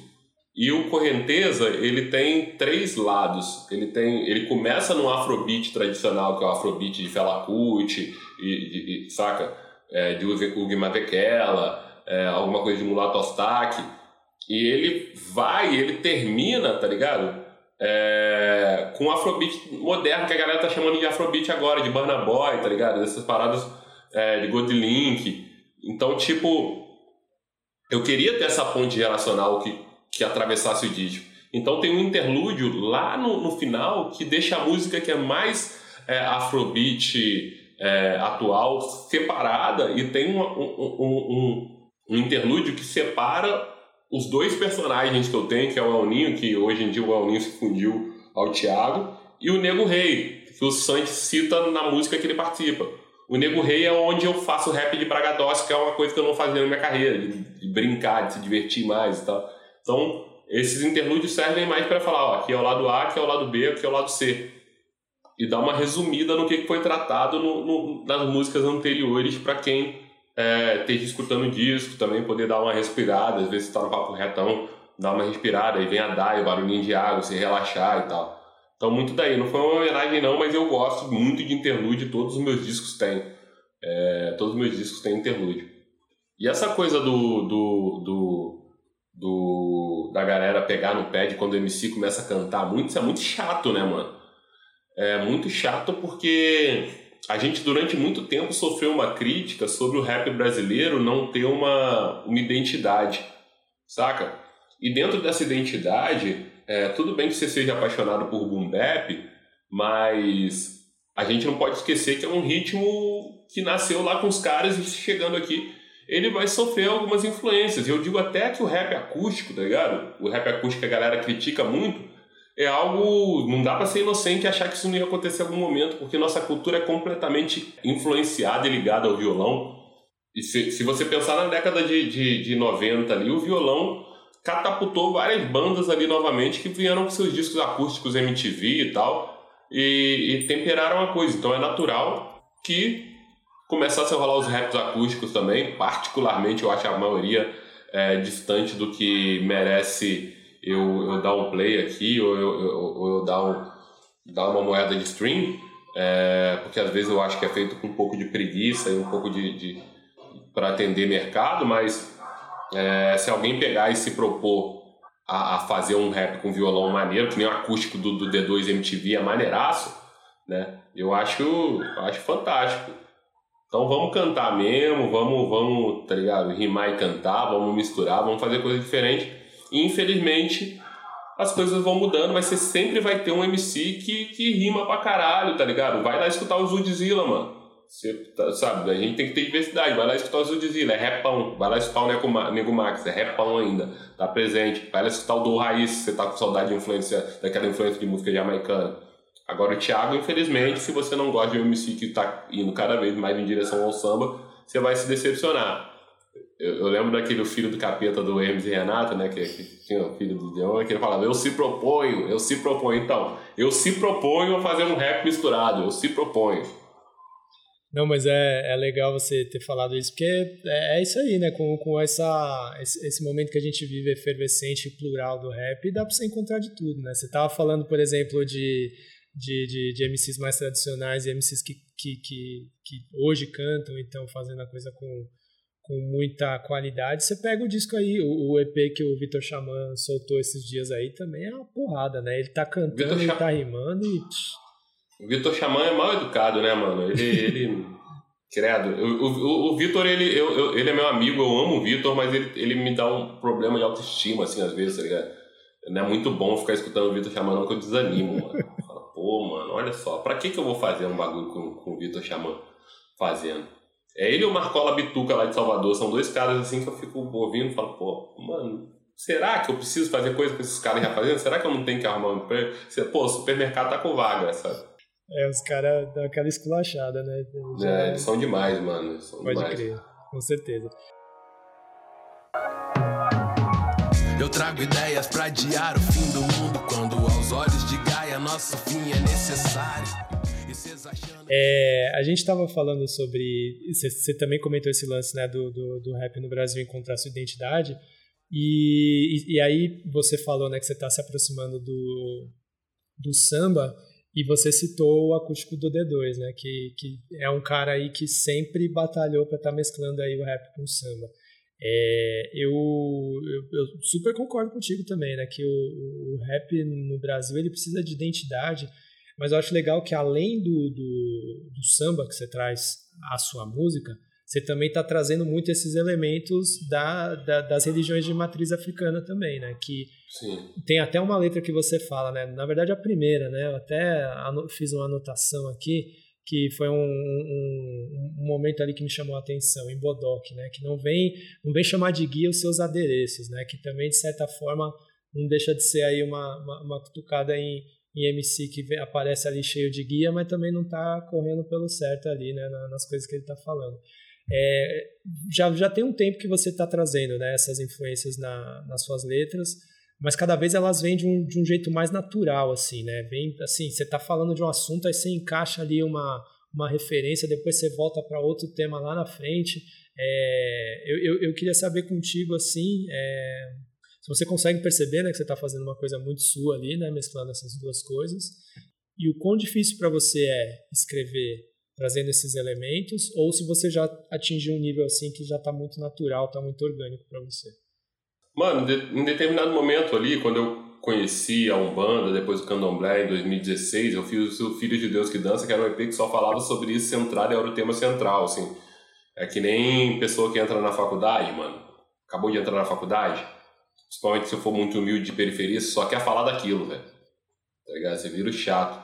S2: E o Correnteza, ele tem três lados. Ele tem, ele começa no afrobeat tradicional, que é o afrobeat de Fela Kuti, e, e, saca? É, de Ugi Mavekela, é, alguma coisa de Mulato Ostaque. E ele vai, ele termina, tá ligado? é, com afrobeat moderno, que a galera tá chamando de afrobeat agora, de Burna Boy, tá ligado? Essas paradas é, de God Link. Então, tipo, eu queria ter essa ponte relacional que, que atravessasse o disco. Então tem um interlúdio lá no, no final que deixa a música que é mais é, afrobeat é, atual separada e tem um, um, um, um interlúdio que separa os dois personagens que eu tenho, que é o Elninho, que hoje em dia o Elninho se fundiu ao Thiago, e o Nego Rei, que o Santos cita na música que ele participa. O Nego Rei é onde eu faço rap de Bragadócio, que é uma coisa que eu não fazia na minha carreira, de brincar, de se divertir mais e tal. Então, esses interlúdios servem mais para falar, ó, aqui é o lado A, aqui é o lado B, aqui é o lado C. E dar uma resumida no que foi tratado no, no, nas músicas anteriores para quem é, esteja escutando o disco, também poder dar uma respirada, às vezes está no papo retão, dar uma respirada, aí vem a DAI, o barulhinho de água, se relaxar e tal. Então, muito daí. Não foi uma homenagem, não, mas eu gosto muito de interlúdio, todos os meus discos têm. É, todos os meus discos têm interlúdio. E essa coisa do, do, do, do, da galera pegar no pé de quando o MC começa a cantar muito, isso é muito chato, né, mano? É muito chato porque a gente durante muito tempo sofreu uma crítica sobre o rap brasileiro não ter uma, uma identidade, saca? E dentro dessa identidade, é, tudo bem que você seja apaixonado por boom bap, mas a gente não pode esquecer que é um ritmo que nasceu lá com os caras e chegando aqui, ele vai sofrer algumas influências. Eu digo até que o rap acústico, tá ligado? O rap acústico a galera critica muito, é algo. Não dá para ser inocente e achar que isso não ia acontecer em algum momento, porque nossa cultura é completamente influenciada e ligada ao violão. E se, se você pensar na década de, de, de 90 ali, o violão catapultou várias bandas ali novamente que vieram com seus discos acústicos MTV e tal, e, e temperaram a coisa. Então é natural que começasse a rolar os raps acústicos também, particularmente eu acho a maioria é, distante do que merece eu, eu dar um play aqui ou eu, eu, eu dar, um, dar uma moeda de stream, é, porque às vezes eu acho que é feito com um pouco de preguiça e um pouco de, de para atender mercado, mas é, se alguém pegar e se propor a, a, fazer um rap com violão maneiro, que nem o acústico do, do D2 MTV é maneiraço, né? Eu acho, acho fantástico. Então vamos cantar mesmo, vamos, vamos, tá ligado? Rimar e cantar, vamos misturar, vamos fazer coisa diferente. E infelizmente as coisas vão mudando, mas você sempre vai ter um MC que, que rima pra caralho, tá ligado? Vai lá escutar o Zudzilla, mano. Você, tá, sabe, a gente tem que ter diversidade. Vai lá escutar o Zudzilla, é repão. Vai lá escutar o Nego, Max, é repão ainda. Tá presente. Vai lá escutar o Do Raiz, se você tá com saudade de influência, daquela influência de música jamaicana. Agora o Thiago, infelizmente, se você não gosta de um MC que tá indo cada vez mais em direção ao samba, você vai se decepcionar. Eu, eu, lembro daquele filho do capeta do Hermes e Renato, né? Que, que tinha o filho do Deon, que ele falava, eu se proponho, eu se proponho. Então, eu se proponho a fazer um rap misturado, eu se proponho.
S1: Não, mas é, é legal você ter falado isso, porque é, é isso aí, né? Com, com essa, esse, esse, momento que a gente vive efervescente e plural do rap, dá pra você encontrar de tudo, né? Você tava falando, por exemplo, de, de, de, de MCs mais tradicionais e MCs que, que, que, que hoje cantam, então fazendo a coisa com com muita qualidade. Você pega o disco aí, o, o EP que o Vitor Xamã soltou esses dias aí também é uma porrada, né? Ele tá cantando, ele tá rimando e.
S2: O Vitor Xamã é mal educado, né, mano? Ele. ele... <laughs> Credo. O, o, o Vitor, ele, eu, eu, ele é meu amigo, eu amo o Vitor, mas ele, ele me dá um problema de autoestima, assim, às vezes, tá ligado? Não é muito bom ficar escutando o Vitor Xamã, não, que eu desanimo, mano. Olha só, pra que, que eu vou fazer um bagulho com, com o Vitor Xamã fazendo? É ele e o Marcola Bituca lá de Salvador. São dois caras assim que eu fico ouvindo e falo, pô, mano, será que eu preciso fazer coisa com esses caras já fazendo? Será que eu não tenho que arrumar um emprego? Pô, o supermercado tá com vaga, sabe?
S1: É, os caras dão aquela esculachada, né?
S2: Já... É, eles são demais, mano. São
S1: Pode
S2: demais.
S1: crer, com certeza.
S3: Eu trago ideias pra adiar o fim do mundo quando aos olhos de Gaia nosso fim é necessário.
S1: É, a gente estava falando sobre. Você também comentou esse lance né, do, do, do, rap no Brasil encontrar sua identidade. E, e, e aí você falou né, que você está se aproximando do, do samba e você citou o acústico do D2, né, que, que é um cara aí que sempre batalhou para estar tá mesclando aí o rap com o samba. É, eu, eu, eu, super concordo contigo também, né, que o, o rap no Brasil ele precisa de identidade mas eu acho legal que além do, do, do samba que você traz à sua música, você também está trazendo muito esses elementos da, da, das religiões de matriz africana também, né? Que
S2: Sim.
S1: tem até uma letra que você fala, né? Na verdade, a primeira, né? Eu até fiz uma anotação aqui que foi um, um, um, momento ali que me chamou a atenção em Bodoc, né? Que não vem não vem chamar de guia os seus adereços, né? Que também de certa forma não deixa de ser aí uma, uma, uma cutucada em em MC que aparece ali cheio de guia, mas também não está correndo pelo certo ali, né, nas coisas que ele está falando. É, já, já tem um tempo que você está trazendo né, essas influências na, nas suas letras, mas cada vez elas vêm de um, de um jeito mais natural, assim, né? Vem, assim, você está falando de um assunto, aí você encaixa ali uma, uma referência, depois você volta para outro tema lá na frente. É, eu, eu, eu, queria saber contigo, assim, é, se você consegue perceber né, que você está fazendo uma coisa muito sua ali, né, mesclando essas duas coisas, e o quão difícil para você é escrever trazendo esses elementos, ou se você já atingiu um nível assim que já está muito natural, está muito orgânico para você.
S2: Mano, em determinado momento ali, quando eu conheci a Umbanda, depois o Candomblé em 2016, eu fiz o Filho de Deus que Dança, que era um EP que só falava sobre isso centrado, era o tema central, assim. É que nem pessoa que entra na faculdade, mano. Acabou de entrar na faculdade, Principalmente se eu for muito humilde de periferia, só quer falar daquilo, velho. Tá ligado? Você vira chato.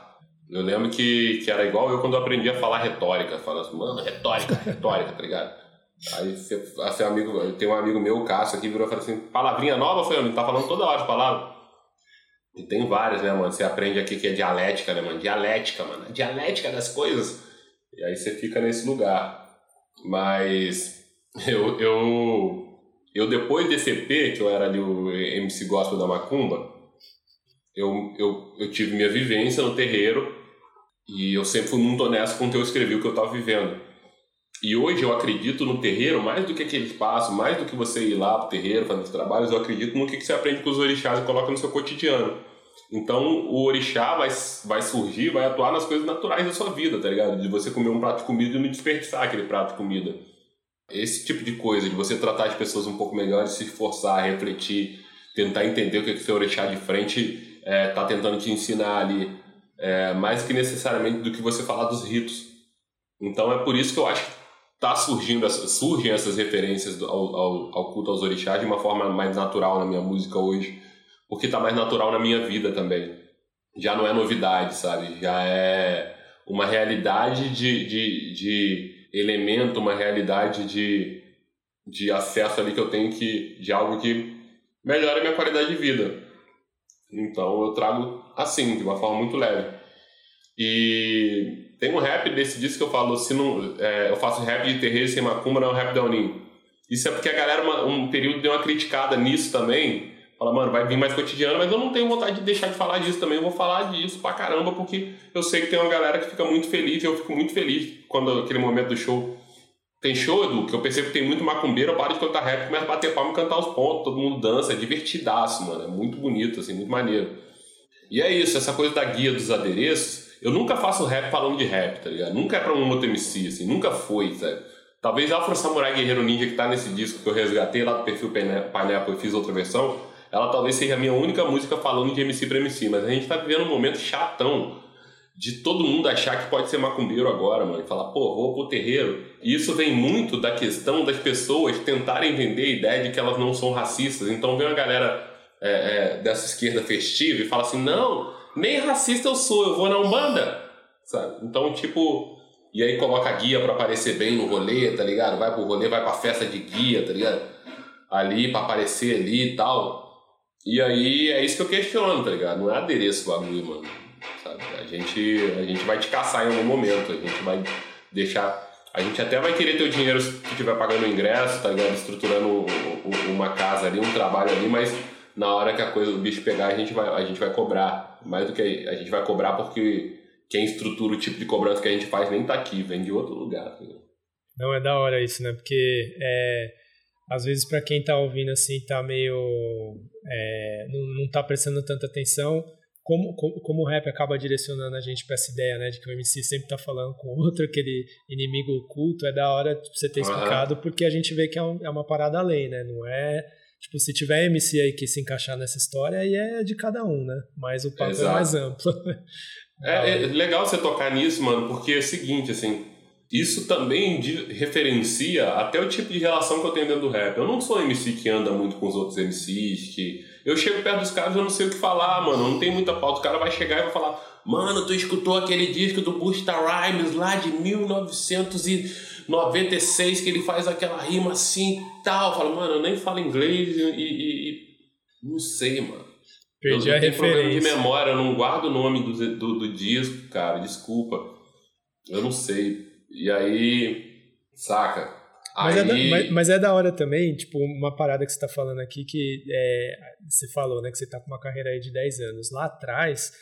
S2: Eu lembro que, que era igual eu quando eu aprendi a falar retórica. Falando assim, mano, retórica, retórica, tá ligado? Aí você, você amigo, eu tenho um amigo meu, o Cássio, aqui virou e falou assim: palavrinha nova, foi, amigo? Tá falando toda hora de palavra. E tem várias, né, mano? Você aprende aqui que é dialética, né, mano? Dialética, mano. A dialética das coisas. E aí você fica nesse lugar. Mas eu, eu eu, depois desse EP, que eu era ali o MC Gospel da Macumba, eu, eu, eu tive minha vivência no terreiro e eu sempre fui muito honesto com o que eu escrevi, o que eu estava vivendo. E hoje eu acredito no terreiro mais do que aquele espaço, mais do que você ir lá pro terreiro fazer os trabalhos, eu acredito no que você aprende com os orixás e coloca no seu cotidiano. Então o orixá vai, vai surgir, vai atuar nas coisas naturais da sua vida, tá ligado? De você comer um prato de comida e não desperdiçar aquele prato de comida. Esse tipo de coisa, de você tratar as pessoas um pouco melhor, se esforçar, refletir, tentar entender o que o seu orixá de frente é, tá tentando te ensinar ali, é, mais que necessariamente do que você falar dos ritos. Então é por isso que eu acho que tá surgindo, surgem essas referências ao, ao, ao culto aos orixás de uma forma mais natural na minha música hoje porque tá mais natural na minha vida também. Já não é novidade, sabe? Já é uma realidade de, de, de elemento, uma realidade de, de acesso ali que eu tenho que, de algo que melhora a minha qualidade de vida. Então eu trago assim, de uma forma muito leve. E tem um rap desse disco que eu falo, se não, é, eu faço rap de terreiro sem macumba, não é um rap da Unim. Isso é porque a galera, uma, um período, deu uma criticada nisso também, Fala, mano, vai vir mais cotidiano, mas eu não tenho vontade de deixar de falar disso também. Eu vou falar disso pra caramba, porque eu sei que tem uma galera que fica muito feliz e eu fico muito feliz quando aquele momento do show. Tem show, Edu, que eu percebo que tem muito macumbeiro, eu paro de cantar rap, começo a bater palma e cantar os pontos, todo mundo dança, é divertidaço, mano. É muito bonito, assim, muito maneiro. E é isso, essa coisa da guia dos adereços, eu nunca faço rap falando de rap, tá ligado? Nunca é pra um outro MC, assim, nunca foi, sabe? Talvez Afro Samurai Guerreiro Ninja, que tá nesse disco que eu resgatei lá do perfil Pineapple e fiz outra versão, ela talvez seja a minha única música falando de MC para MC, mas a gente tá vivendo um momento chatão de todo mundo achar que pode ser macumbeiro agora, mano, e falar, pô, vou pro terreiro. E isso vem muito da questão das pessoas tentarem vender a ideia de que elas não são racistas. Então vem uma galera é, é, dessa esquerda festiva e fala assim, não, nem racista eu sou, eu vou na Umbanda, sabe? Então, tipo, e aí coloca guia para aparecer bem no rolê, tá ligado? Vai pro rolê, vai pra festa de guia, tá ligado? Ali, para aparecer ali e tal. E aí é isso que eu questiono, tá ligado? Não é adereço o bagulho, mano. Sabe? A gente, a gente vai te caçar em algum momento, a gente vai deixar. A gente até vai querer ter o dinheiro se estiver pagando o ingresso, tá ligado? Estruturando uma casa ali, um trabalho ali, mas na hora que a coisa, o bicho pegar, a gente vai, a gente vai cobrar. Mais do que a gente vai cobrar porque quem estrutura o tipo de cobrança que a gente faz nem tá aqui, vem de outro lugar. Tá
S1: Não, é da hora isso, né? Porque é, às vezes para quem tá ouvindo assim, tá meio é, não, não tá prestando tanta atenção, como, como, como, o rap acaba direcionando a gente para essa ideia, né, de que o MC sempre tá falando com outro, aquele inimigo oculto, é da hora você ter explicado, uhum. porque a gente vê que é, um, é, uma parada além, né, não é, tipo, se tiver MC aí que se encaixar nessa história, aí é de cada um, né, mas o papo Exato. é mais amplo. <laughs>
S2: é, é legal você tocar nisso, mano, porque é o seguinte, assim, isso também referencia até o tipo de relação que eu tenho dentro do rap. Eu não sou MC que anda muito com os outros MCs, que eu chego perto dos caras e eu não sei o que falar, mano. Não tem muita pauta. O cara vai chegar e vai falar: Mano, tu escutou aquele disco do Busta Rhymes lá de 1996 que ele faz aquela rima assim e tal. Eu falo, mano, eu nem falo inglês e. e, e... não sei, mano.
S1: Perdi
S2: eu
S1: a
S2: tenho
S1: referência.
S2: problema de memória, eu não guardo o nome do, do, do disco, cara, desculpa. Eu não sei. E aí, saca?
S1: Mas, aí... é da, mas, mas, é da hora também, tipo, uma parada que você tá falando aqui que é, você falou, né, que você tá com uma carreira aí de 10 anos. Lá atrás,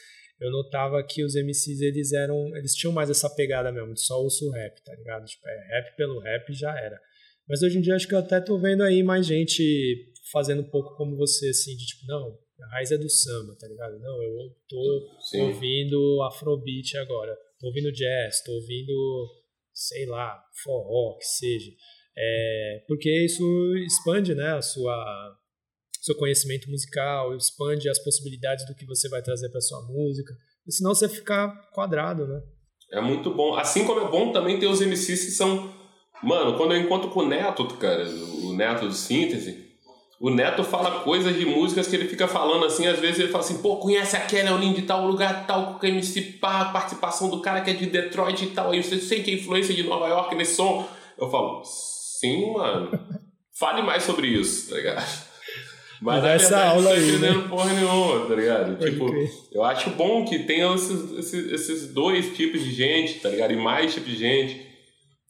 S1: eu notava que os MCs, eles eram, eles tinham mais essa pegada mesmo, de só ouço rap, tá ligado? Tipo, é rap pelo rap já era. Mas hoje em dia acho que eu até tô vendo aí mais gente fazendo um pouco como você, assim, de tipo, não, a raiz é do samba, tá ligado? Não, eu tô Sim. ouvindo afrobeat agora, tô ouvindo jazz, tô ouvindo sei lá, forró, que seja. É, porque isso expande né, a sua seu conhecimento musical, expande as possibilidades do que você vai trazer para sua música. Senão você ficar quadrado, né?
S2: É muito bom. Assim como é bom também ter os MCs que são. Mano, quando eu encontro com o Neto, cara, o Neto do Síntese, o Neto fala coisas de músicas que ele fica falando assim, às vezes ele fala assim, pô, conhece aquele Leonin de tal lugar, tal, com MC pá, participação do cara que é de Detroit e tal, aí você sente a influência de Nova York nesse som? Eu falo, sim, mano. <laughs> Fale mais sobre isso, tá ligado?
S1: Mas na essa verdade, aula
S2: não tô entendendo né? porra nenhuma, tá ligado? Pode tipo, crer. eu acho bom que tenha esses, esses, esses dois tipos de gente, tá ligado? E mais tipos de gente.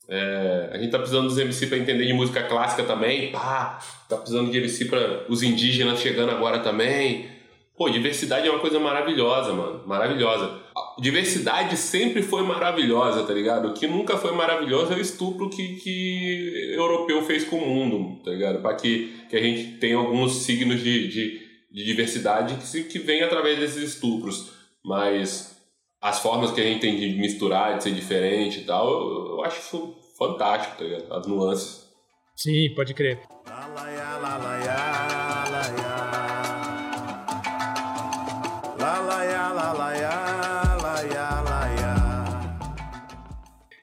S2: É, a gente tá precisando dos MC para entender de música clássica também. Pá, tá precisando de MC para os indígenas chegando agora também. Pô, diversidade é uma coisa maravilhosa, mano. Maravilhosa. Diversidade sempre foi maravilhosa, tá ligado? O que nunca foi maravilhoso é o estupro que, que europeu fez com o mundo, tá ligado? Para que, que a gente tenha alguns signos de, de, de diversidade que, se, que vem através desses estupros. Mas as formas que a gente tem de misturar, de ser diferente e tal, eu, eu acho fantástico, tá ligado? As nuances.
S1: Sim, pode crer.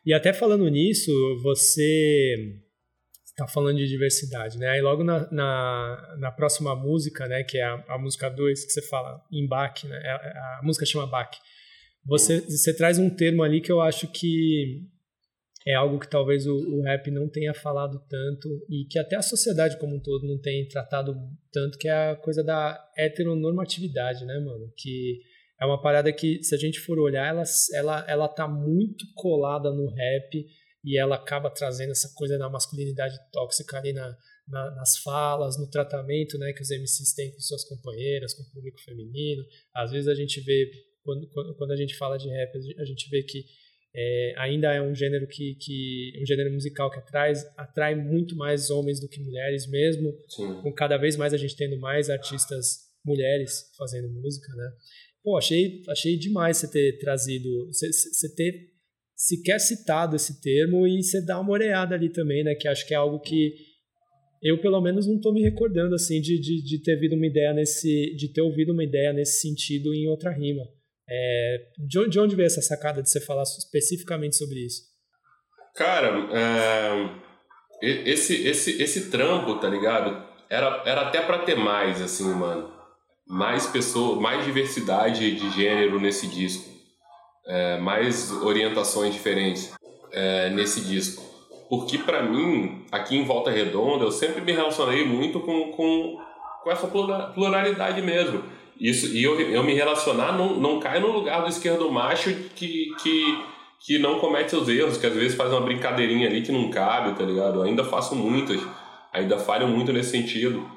S1: E até falando nisso, você está falando de diversidade, né? Aí logo na, na, na, próxima música, né, que é a, a música 2, que você fala em Bach, né? A, é, a, música chama Bach. Você, você traz um termo ali que eu acho que é algo que talvez o, o, rap não tenha falado tanto e que até a sociedade como um todo não tem tratado tanto, que é a coisa da heteronormatividade, né, mano? Que é uma parada que, se a gente for olhar, ela, ela, ela tá muito colada no rap e ela acaba trazendo essa coisa da masculinidade tóxica ali na, na, nas falas, no tratamento né, que os MCs têm com suas companheiras, com o público feminino. Às vezes a gente vê, quando, quando, quando a gente fala de rap, a gente vê que é, ainda é um gênero que, que um gênero musical que atrai, atrai muito mais homens do que mulheres mesmo Sim. com cada vez mais a gente tendo mais artistas mulheres fazendo música né pô achei achei demais você ter trazido você, você ter sequer citado esse termo e você dá uma oreada ali também né que acho que é algo que eu pelo menos não estou me recordando assim de, de, de ter ouvido uma ideia nesse de ter ouvido uma ideia nesse sentido em outra rima é, de, de onde veio essa sacada de você falar especificamente sobre isso?
S2: Cara, é, esse, esse, esse trampo, tá ligado? Era, era até para ter mais, assim, mano. Mais pessoas, mais diversidade de gênero nesse disco. É, mais orientações diferentes é, nesse disco. Porque para mim, aqui em Volta Redonda, eu sempre me relacionei muito com, com, com essa pluralidade mesmo isso, e eu, eu me relacionar não, não cai no lugar do esquerdo macho que, que, que não comete os erros, que às vezes faz uma brincadeirinha ali que não cabe, tá ligado? Eu ainda faço muitas, ainda falho muito nesse sentido.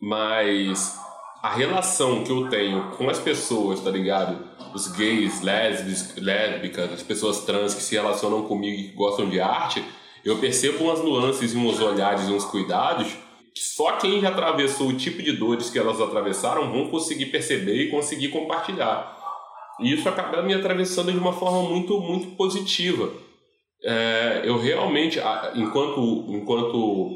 S2: Mas a relação que eu tenho com as pessoas, tá ligado? Os gays, lésbicas, lésbicas, as pessoas trans que se relacionam comigo e que gostam de arte, eu percebo umas nuances e uns olhares e uns cuidados só quem já atravessou o tipo de dores que elas atravessaram vão conseguir perceber e conseguir compartilhar. E isso acaba me atravessando de uma forma muito, muito positiva. É, eu realmente, enquanto, enquanto,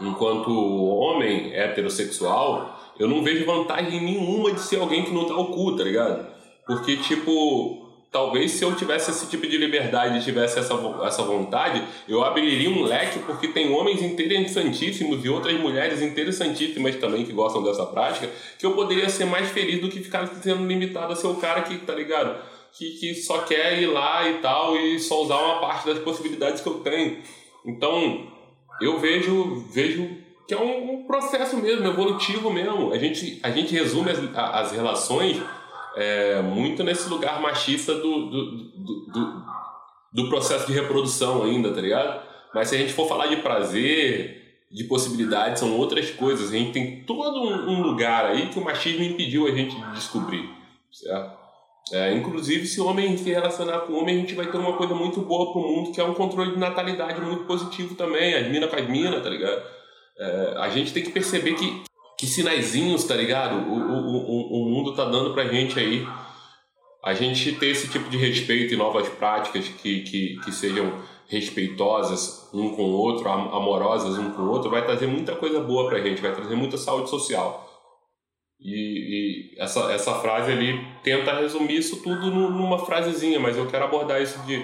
S2: enquanto homem heterossexual, eu não vejo vantagem nenhuma de ser alguém que não dá o cu, tá ligado? Porque, tipo, talvez se eu tivesse esse tipo de liberdade, tivesse essa, essa vontade, eu abriria um leque, porque tem homens interessantíssimos e outras mulheres interessantíssimas também que gostam dessa prática, que eu poderia ser mais feliz do que ficar sendo limitado a ser o cara que, tá ligado? Que, que só quer ir lá e tal e só usar uma parte das possibilidades que eu tenho. Então, eu vejo, vejo que é um, um processo mesmo, evolutivo mesmo. A gente, a gente resume as, as relações é, muito nesse lugar machista do, do, do, do, do processo de reprodução ainda, tá ligado? Mas se a gente for falar de prazer, de possibilidades, são outras coisas. A gente tem todo um lugar aí que o machismo impediu a gente de descobrir, certo? É, inclusive, se o homem se relacionar com o homem, a gente vai ter uma coisa muito boa pro mundo, que é um controle de natalidade muito positivo também, as minas com as minas, tá ligado? É, a gente tem que perceber que que sinaizinhos, tá ligado? O, o, o, o mundo tá dando pra gente aí. A gente ter esse tipo de respeito e novas práticas que, que, que sejam respeitosas um com o outro, amorosas um com o outro, vai trazer muita coisa boa pra gente, vai trazer muita saúde social. E, e essa, essa frase ali tenta resumir isso tudo numa frasezinha, mas eu quero abordar isso de,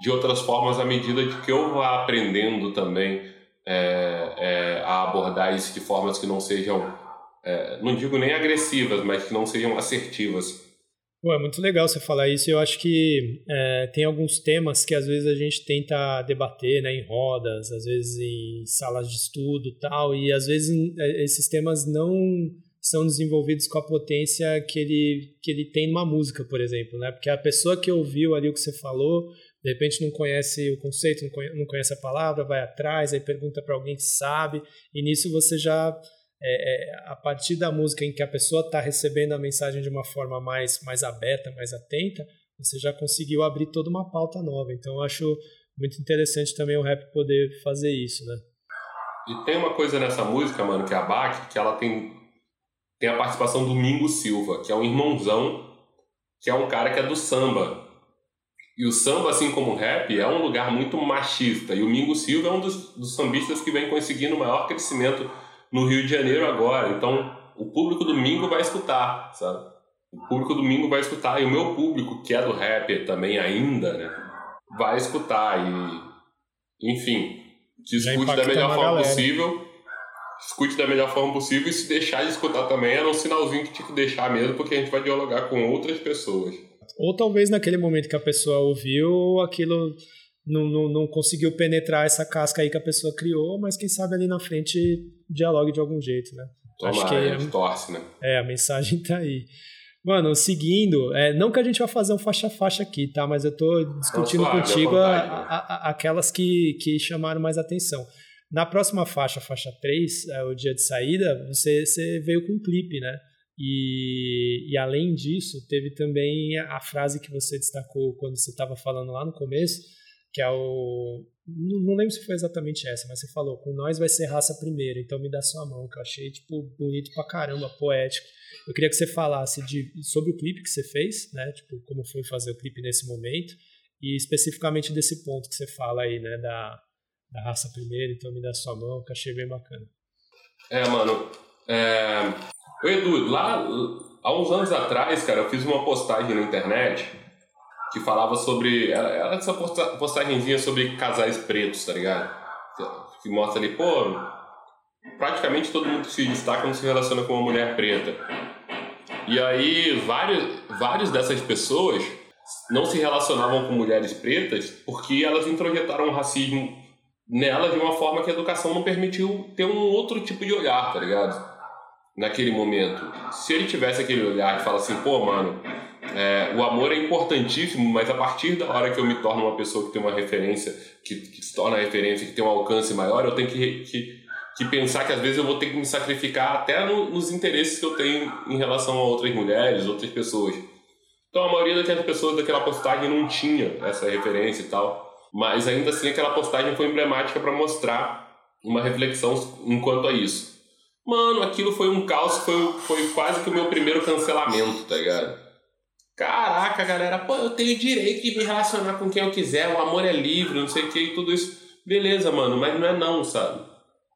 S2: de outras formas à medida de que eu vá aprendendo também é, é, a abordar isso de formas que não sejam, é, não digo nem agressivas, mas que não sejam assertivas.
S1: Pô, é muito legal você falar isso. Eu acho que é, tem alguns temas que às vezes a gente tenta debater né, em rodas, às vezes em salas de estudo tal, e às vezes é, esses temas não são desenvolvidos com a potência que ele, que ele tem numa música, por exemplo, né? Porque a pessoa que ouviu ali o que você falou de repente não conhece o conceito, não conhece, a palavra, vai atrás, aí pergunta para alguém que sabe, e nisso você já é, é, a partir da música em que a pessoa está recebendo a mensagem de uma forma mais, mais aberta, mais atenta, você já conseguiu abrir toda uma pauta nova. Então, eu acho muito interessante também o rap poder fazer isso, né?
S2: E tem uma coisa nessa música, mano, que é a Bach, que ela tem, tem a participação do Mingo Silva, que é um irmãozão, que é um cara que é do samba. E o samba, assim como o rap, é um lugar muito machista. E o Mingo Silva é um dos, dos sambistas que vem conseguindo o maior crescimento no Rio de Janeiro agora. Então, o público do Mingo vai escutar, sabe? O público do Mingo vai escutar. E o meu público, que é do rap também ainda, né? Vai escutar. E, enfim, discute da melhor forma galera. possível. Escute da melhor forma possível e se deixar de escutar também era um sinalzinho que tinha que deixar mesmo, porque a gente vai dialogar com outras pessoas.
S1: Ou talvez naquele momento que a pessoa ouviu, aquilo não, não, não conseguiu penetrar essa casca aí que a pessoa criou, mas quem sabe ali na frente dialogue de algum jeito, né?
S2: Tomara, Acho que é, torce, né?
S1: É, a mensagem <laughs> tá aí. Mano, seguindo, é, não que a gente vai fazer um faixa-faixa aqui, tá? Mas eu tô discutindo Nossa, contigo a, a, a, aquelas que, que chamaram mais atenção. Na próxima faixa, faixa 3, é, o dia de saída, você, você veio com um clipe, né? E, e além disso, teve também a frase que você destacou quando você estava falando lá no começo, que é o. Não, não, lembro se foi exatamente essa, mas você falou: com nós vai ser raça primeiro, então me dá sua mão, que eu achei, tipo, bonito pra caramba, poético. Eu queria que você falasse de, sobre o clipe que você fez, né? Tipo, como foi fazer o clipe nesse momento, e especificamente desse ponto que você fala aí, né? Da, da raça primeiro, então me dá sua mão, que eu achei bem bacana.
S2: É, mano. É... Oi, Edu, lá há uns anos atrás, cara, eu fiz uma postagem na internet que falava sobre. Era essa postagenzinha sobre casais pretos, tá ligado? Que mostra ali, pô, praticamente todo mundo se destaca não se relaciona com uma mulher preta. E aí, vários, vários dessas pessoas não se relacionavam com mulheres pretas porque elas introjetaram o racismo nela de uma forma que a educação não permitiu ter um outro tipo de olhar, tá ligado? Naquele momento. Se ele tivesse aquele olhar e fala assim, pô, mano, é, o amor é importantíssimo, mas a partir da hora que eu me torno uma pessoa que tem uma referência, que, que se torna referência, que tem um alcance maior, eu tenho que, que que pensar que às vezes eu vou ter que me sacrificar até no, nos interesses que eu tenho em relação a outras mulheres, outras pessoas. Então a maioria daquelas pessoas daquela postagem não tinha essa referência e tal, mas ainda assim aquela postagem foi emblemática para mostrar uma reflexão enquanto a isso. Mano, aquilo foi um caos, foi, foi quase que o meu primeiro cancelamento, tá ligado? Caraca, galera, pô, eu tenho direito de me relacionar com quem eu quiser, o amor é livre, não sei o que e tudo isso. Beleza, mano, mas não é não, sabe?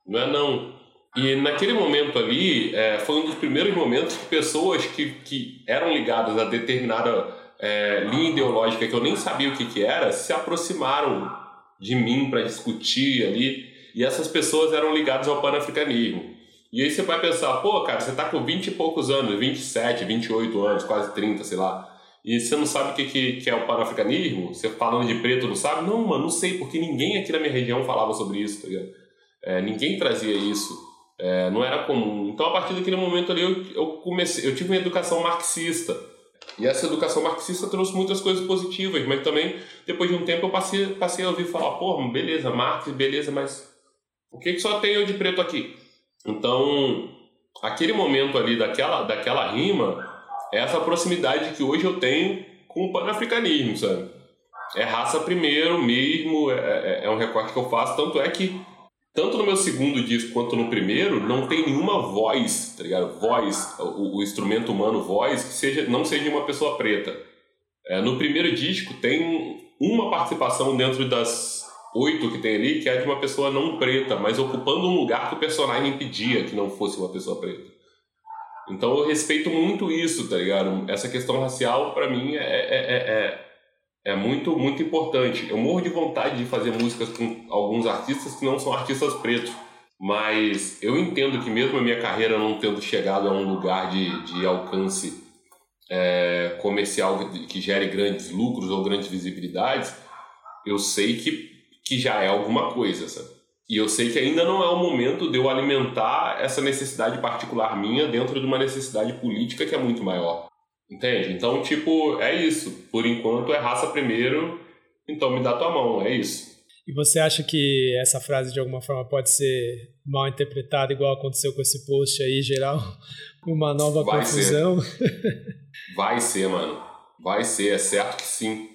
S2: Não é não. E naquele momento ali, é, foi um dos primeiros momentos que pessoas que, que eram ligadas a determinada é, linha ideológica que eu nem sabia o que, que era, se aproximaram de mim para discutir ali. E essas pessoas eram ligadas ao panafricanismo. E aí você vai pensar, pô, cara, você tá com 20 e poucos anos, 27, 28 anos, quase 30, sei lá. E você não sabe o que, que, que é o panafricanismo? Você falando de preto não sabe? Não, mano, não sei, porque ninguém aqui na minha região falava sobre isso, tá ligado? É, ninguém trazia isso. É, não era comum. Então, a partir daquele momento ali, eu, eu, comecei, eu tive uma educação marxista. E essa educação marxista trouxe muitas coisas positivas, mas também, depois de um tempo, eu passei, passei a ouvir falar: pô, beleza, Marx, beleza, mas o que, que só tem eu de preto aqui? Então, aquele momento ali daquela, daquela rima, é essa proximidade que hoje eu tenho com o panafricanismo, sabe? É raça primeiro mesmo, é, é, é um recorte que eu faço, tanto é que tanto no meu segundo disco quanto no primeiro, não tem nenhuma voz, tá ligado? Voz, o, o instrumento humano voz, que seja, não seja uma pessoa preta. É, no primeiro disco tem uma participação dentro das oito que tem ali, que é de uma pessoa não preta, mas ocupando um lugar que o personagem pedia que não fosse uma pessoa preta. Então eu respeito muito isso, tá ligado? Essa questão racial, para mim, é, é, é, é é muito, muito importante. Eu morro de vontade de fazer músicas com alguns artistas que não são artistas pretos, mas eu entendo que mesmo a minha carreira não tendo chegado a um lugar de, de alcance é, comercial que gere grandes lucros ou grandes visibilidades, eu sei que, que já é alguma coisa, sabe? E eu sei que ainda não é o momento de eu alimentar essa necessidade particular minha dentro de uma necessidade política que é muito maior. Entende? Então, tipo, é isso. Por enquanto é raça primeiro, então me dá tua mão, é isso.
S1: E você acha que essa frase de alguma forma pode ser mal interpretada, igual aconteceu com esse post aí, geral? <laughs> Uma nova Vai confusão?
S2: Ser. Vai ser, mano. Vai ser, é certo que sim.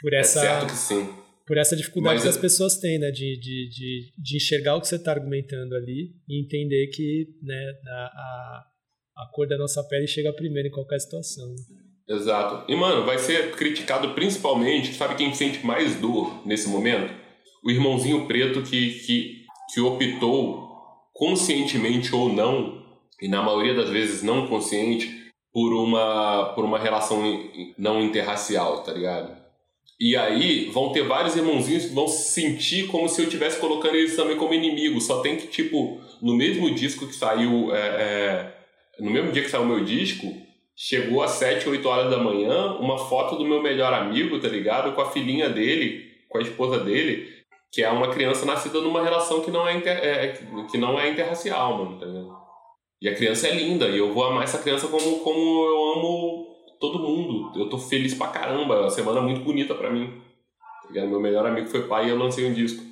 S1: Por essa,
S2: é certo que sim.
S1: Por essa dificuldade Mas que as pessoas têm, né? De, de, de, de enxergar o que você está argumentando ali e entender que né, a, a, a cor da nossa pele chega primeiro em qualquer situação.
S2: Exato. E, mano, vai ser criticado principalmente, sabe quem sente mais dor nesse momento? o irmãozinho preto que, que, que optou, conscientemente ou não, e na maioria das vezes não consciente, por uma, por uma relação não interracial, tá ligado? E aí vão ter vários irmãozinhos que vão se sentir como se eu estivesse colocando eles também como inimigo. Só tem que, tipo, no mesmo disco que saiu. É, é, no mesmo dia que saiu o meu disco, chegou às 7, 8 horas da manhã uma foto do meu melhor amigo, tá ligado? Com a filhinha dele, com a esposa dele, que é uma criança nascida numa relação que não é, inter, é, é que não é interracial, mano, tá ligado? E a criança é linda, e eu vou amar essa criança como, como eu amo todo mundo. Eu tô feliz pra caramba, é uma semana muito bonita pra mim. Tá Meu melhor amigo foi pai e eu lancei um disco.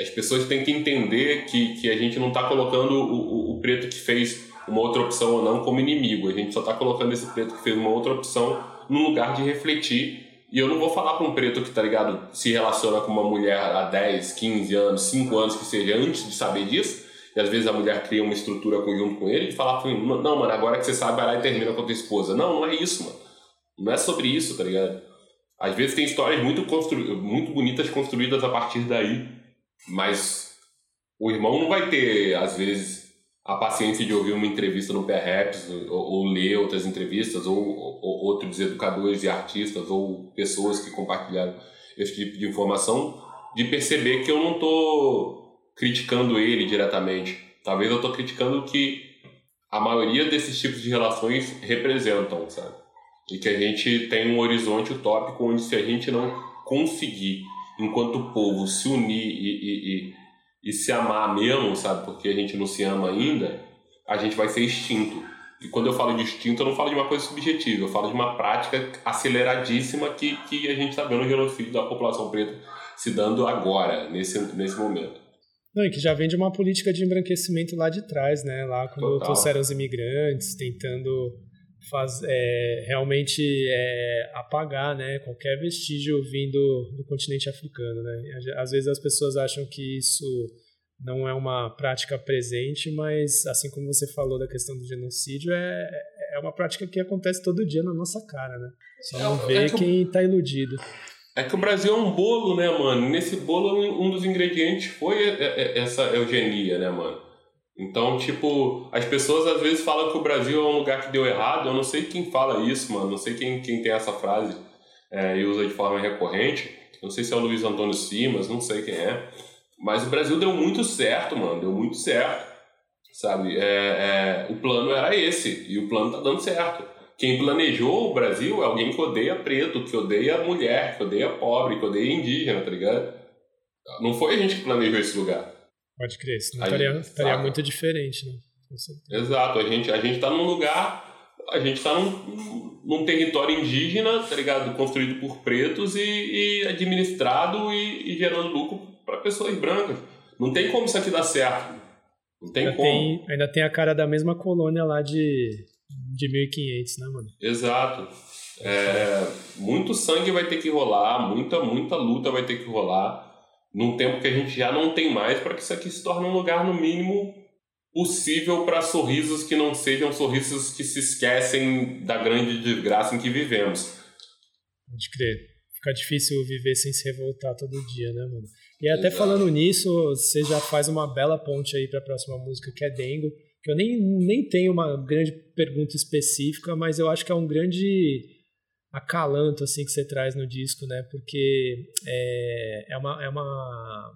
S2: As pessoas têm que entender que, que a gente não tá colocando o, o, o preto que fez uma outra opção ou não como inimigo. A gente só tá colocando esse preto que fez uma outra opção no lugar de refletir e eu não vou falar para um preto que, tá ligado, se relaciona com uma mulher há 10, 15 anos, 5 anos que seja, antes de saber disso, e às vezes a mulher cria uma estrutura junto com ele, e falar pra ele, não, mano, agora que você sabe, vai lá e termina com a tua esposa. Não, não é isso, mano. Não é sobre isso, tá ligado? Às vezes tem histórias muito, constru... muito bonitas construídas a partir daí, mas o irmão não vai ter, às vezes, a paciência de ouvir uma entrevista no Perhaps, ou, ou ler outras entrevistas, ou, ou, outros educadores e artistas, ou pessoas que compartilharam esse tipo de informação, de perceber que eu não estou criticando ele diretamente. Talvez eu estou criticando o que a maioria desses tipos de relações representam, sabe? E que a gente tem um horizonte utópico onde se a gente não conseguir, enquanto povo, se unir e, e, e e se amar mesmo, sabe? Porque a gente não se ama ainda, a gente vai ser extinto. E quando eu falo de extinto, eu não falo de uma coisa subjetiva, eu falo de uma prática aceleradíssima que, que a gente está vendo o genocídio da população preta se dando agora, nesse, nesse momento.
S1: Não, e que já vem de uma política de embranquecimento lá de trás, né? Lá quando Total. trouxeram os imigrantes, tentando faz, é, realmente é, apagar né, qualquer vestígio vindo do continente africano. Né? Às vezes as pessoas acham que isso não é uma prática presente, mas assim como você falou da questão do genocídio, é, é uma prática que acontece todo dia na nossa cara. Né? Só é não vê é que quem está iludido.
S2: É que o Brasil é um bolo, né, mano? Nesse bolo, um dos ingredientes foi essa eugenia, né, mano? Então, tipo, as pessoas às vezes falam que o Brasil é um lugar que deu errado. Eu não sei quem fala isso, mano. Não sei quem, quem tem essa frase é, e usa de forma recorrente. Não sei se é o Luiz Antônio Simas, não sei quem é. Mas o Brasil deu muito certo, mano. Deu muito certo. Sabe? É, é, o plano era esse. E o plano tá dando certo. Quem planejou o Brasil é alguém que odeia preto, que odeia mulher, que odeia pobre, que odeia indígena, tá ligado? Não foi a gente que planejou esse lugar.
S1: Pode crer, senão estaria, estaria muito diferente, né?
S2: Exato, a gente, a gente tá num lugar, a gente tá num, num território indígena, tá ligado? Construído por pretos e, e administrado e, e, gerando lucro para pessoas brancas. Não tem como isso aqui dar certo. Não tem
S1: ainda
S2: como.
S1: Tem, ainda tem a cara da mesma colônia lá de, de 1500, né, mano?
S2: Exato. É, muito sangue vai ter que rolar, muita, muita luta vai ter que rolar num tempo que a gente já não tem mais, para que isso aqui se torne um lugar, no mínimo, possível para sorrisos que não sejam sorrisos que se esquecem da grande desgraça em que vivemos.
S1: Pode crer. Fica difícil viver sem se revoltar todo dia, né, mano? E até Exato. falando nisso, você já faz uma bela ponte aí para a próxima música, que é Dengo, que eu nem, nem tenho uma grande pergunta específica, mas eu acho que é um grande acalanto assim que você traz no disco, né? Porque é, é, uma, é uma,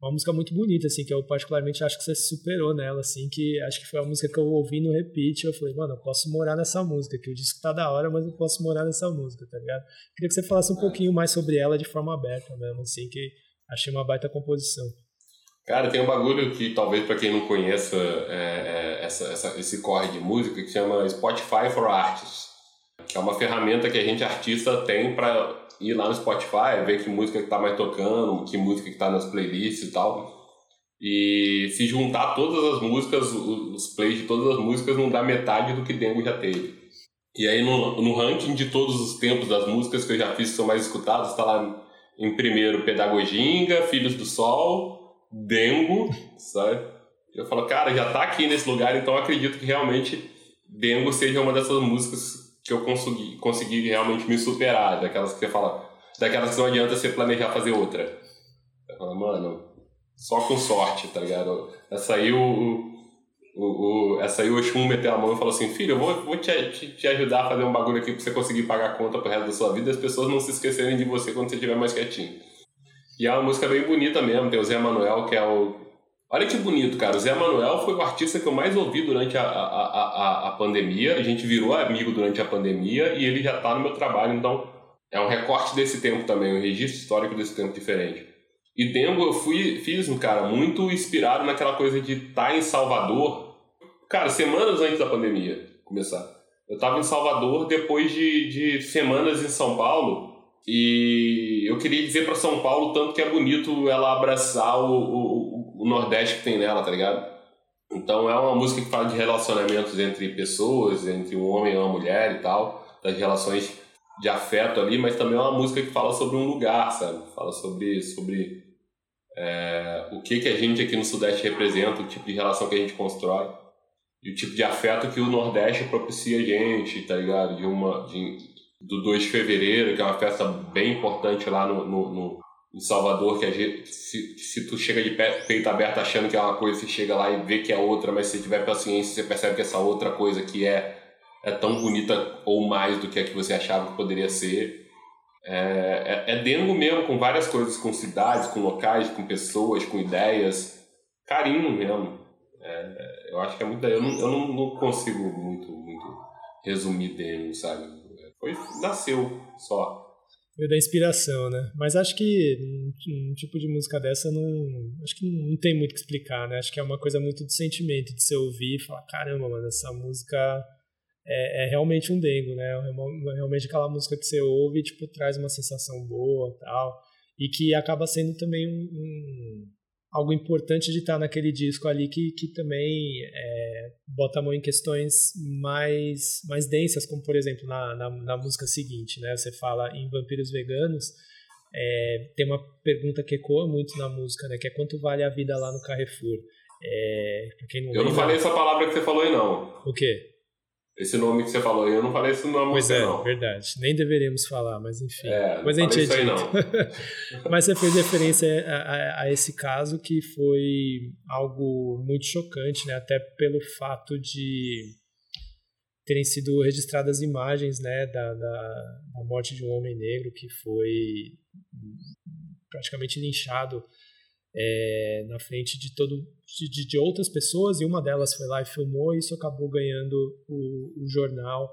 S1: uma música muito bonita, assim, que eu particularmente acho que você superou nela, assim, que acho que foi a música que eu ouvi no repeat, eu falei, mano, eu posso morar nessa música, que o disco tá da hora, mas eu posso morar nessa música, tá ligado? Queria que você falasse um pouquinho mais sobre ela de forma aberta mesmo, assim, que achei uma baita composição.
S2: Cara, tem um bagulho que talvez para quem não conheça é, é, essa, essa, esse corre de música que chama Spotify for Artists que é uma ferramenta que a gente artista tem para ir lá no Spotify, ver que música que tá mais tocando, que música que tá nas playlists e tal. E se juntar todas as músicas, os plays de todas as músicas, não dá metade do que Dengo já teve. E aí no, no ranking de todos os tempos das músicas que eu já fiz que são mais escutadas, tá lá em primeiro Pedagoginga, Filhos do Sol, Dengo, sabe? Eu falo, cara, já tá aqui nesse lugar, então acredito que realmente Dengo seja uma dessas músicas que eu consegui, consegui realmente me superar, daquelas que você fala, daquelas que não adianta você planejar fazer outra. Eu falo, mano, só com sorte, tá ligado? Essa aí o, o, o, essa aí o Oxum meteu a mão e falou assim, filho, eu vou, vou te, te, te, ajudar a fazer um bagulho aqui pra você conseguir pagar a conta pro resto da sua vida e as pessoas não se esquecerem de você quando você estiver mais quietinho. E é uma música bem bonita mesmo, tem o Zé Manuel, que é o Olha que bonito, cara. O Zé Manuel foi o artista que eu mais ouvi durante a, a, a, a pandemia. A gente virou amigo durante a pandemia e ele já está no meu trabalho, então é um recorte desse tempo também, um registro histórico desse tempo diferente. E Dengo eu fui, fiz um cara muito inspirado naquela coisa de estar tá em Salvador, cara, semanas antes da pandemia começar. Eu estava em Salvador depois de, de semanas em São Paulo e eu queria dizer para São Paulo tanto que é bonito ela abraçar o, o o Nordeste que tem nela, tá ligado? Então é uma música que fala de relacionamentos entre pessoas, entre um homem e uma mulher e tal, das relações de afeto ali, mas também é uma música que fala sobre um lugar, sabe? Fala sobre, sobre é, o que, que a gente aqui no Sudeste representa, o tipo de relação que a gente constrói e o tipo de afeto que o Nordeste propicia a gente, tá ligado? De uma, de, do 2 de fevereiro, que é uma festa bem importante lá no, no, no em Salvador, que gente, se, se tu chega de peito aberto achando que é uma coisa, você chega lá e vê que é outra, mas se tiver paciência, você percebe que essa outra coisa que é, é tão bonita ou mais do que a que você achava que poderia ser. É, é, é dengo mesmo, com várias coisas, com cidades, com locais, com pessoas, com ideias. Carinho mesmo. É, eu acho que é muito. Eu não, eu não, não consigo muito, muito resumir dengo, sabe? Foi, nasceu só
S1: da inspiração, né? Mas acho que um, um, tipo de música dessa não. Acho que não, tem muito o que explicar, né? Acho que é uma coisa muito de sentimento, de você ouvir e falar: caramba, mano, essa música é, é realmente um dengo, né? É uma, realmente aquela música que você ouve e, tipo, traz uma sensação boa tal. E que acaba sendo também um, um algo importante de estar naquele disco ali que, que também é, bota a mão em questões mais, mais densas, como por exemplo na, na, na música seguinte, né? Você fala em vampiros veganos, é, tem uma pergunta que ecoa muito na música, né? Que é quanto vale a vida lá no Carrefour? É,
S2: não Eu lembra, não falei essa palavra que você falou aí não.
S1: O quê?
S2: Esse nome que você falou eu não falei esse nome
S1: Pois
S2: é,
S1: não. verdade. Nem deveríamos falar, mas enfim.
S2: É,
S1: mas
S2: a gente
S1: isso <laughs> mas você fez referência a, a, a, esse caso que foi algo muito chocante, né? Até pelo fato de terem sido registradas imagens né, da, da, da morte de um homem negro que foi praticamente linchado é, na frente de todo de, de, outras pessoas e uma delas foi lá e filmou e isso acabou ganhando o, o jornal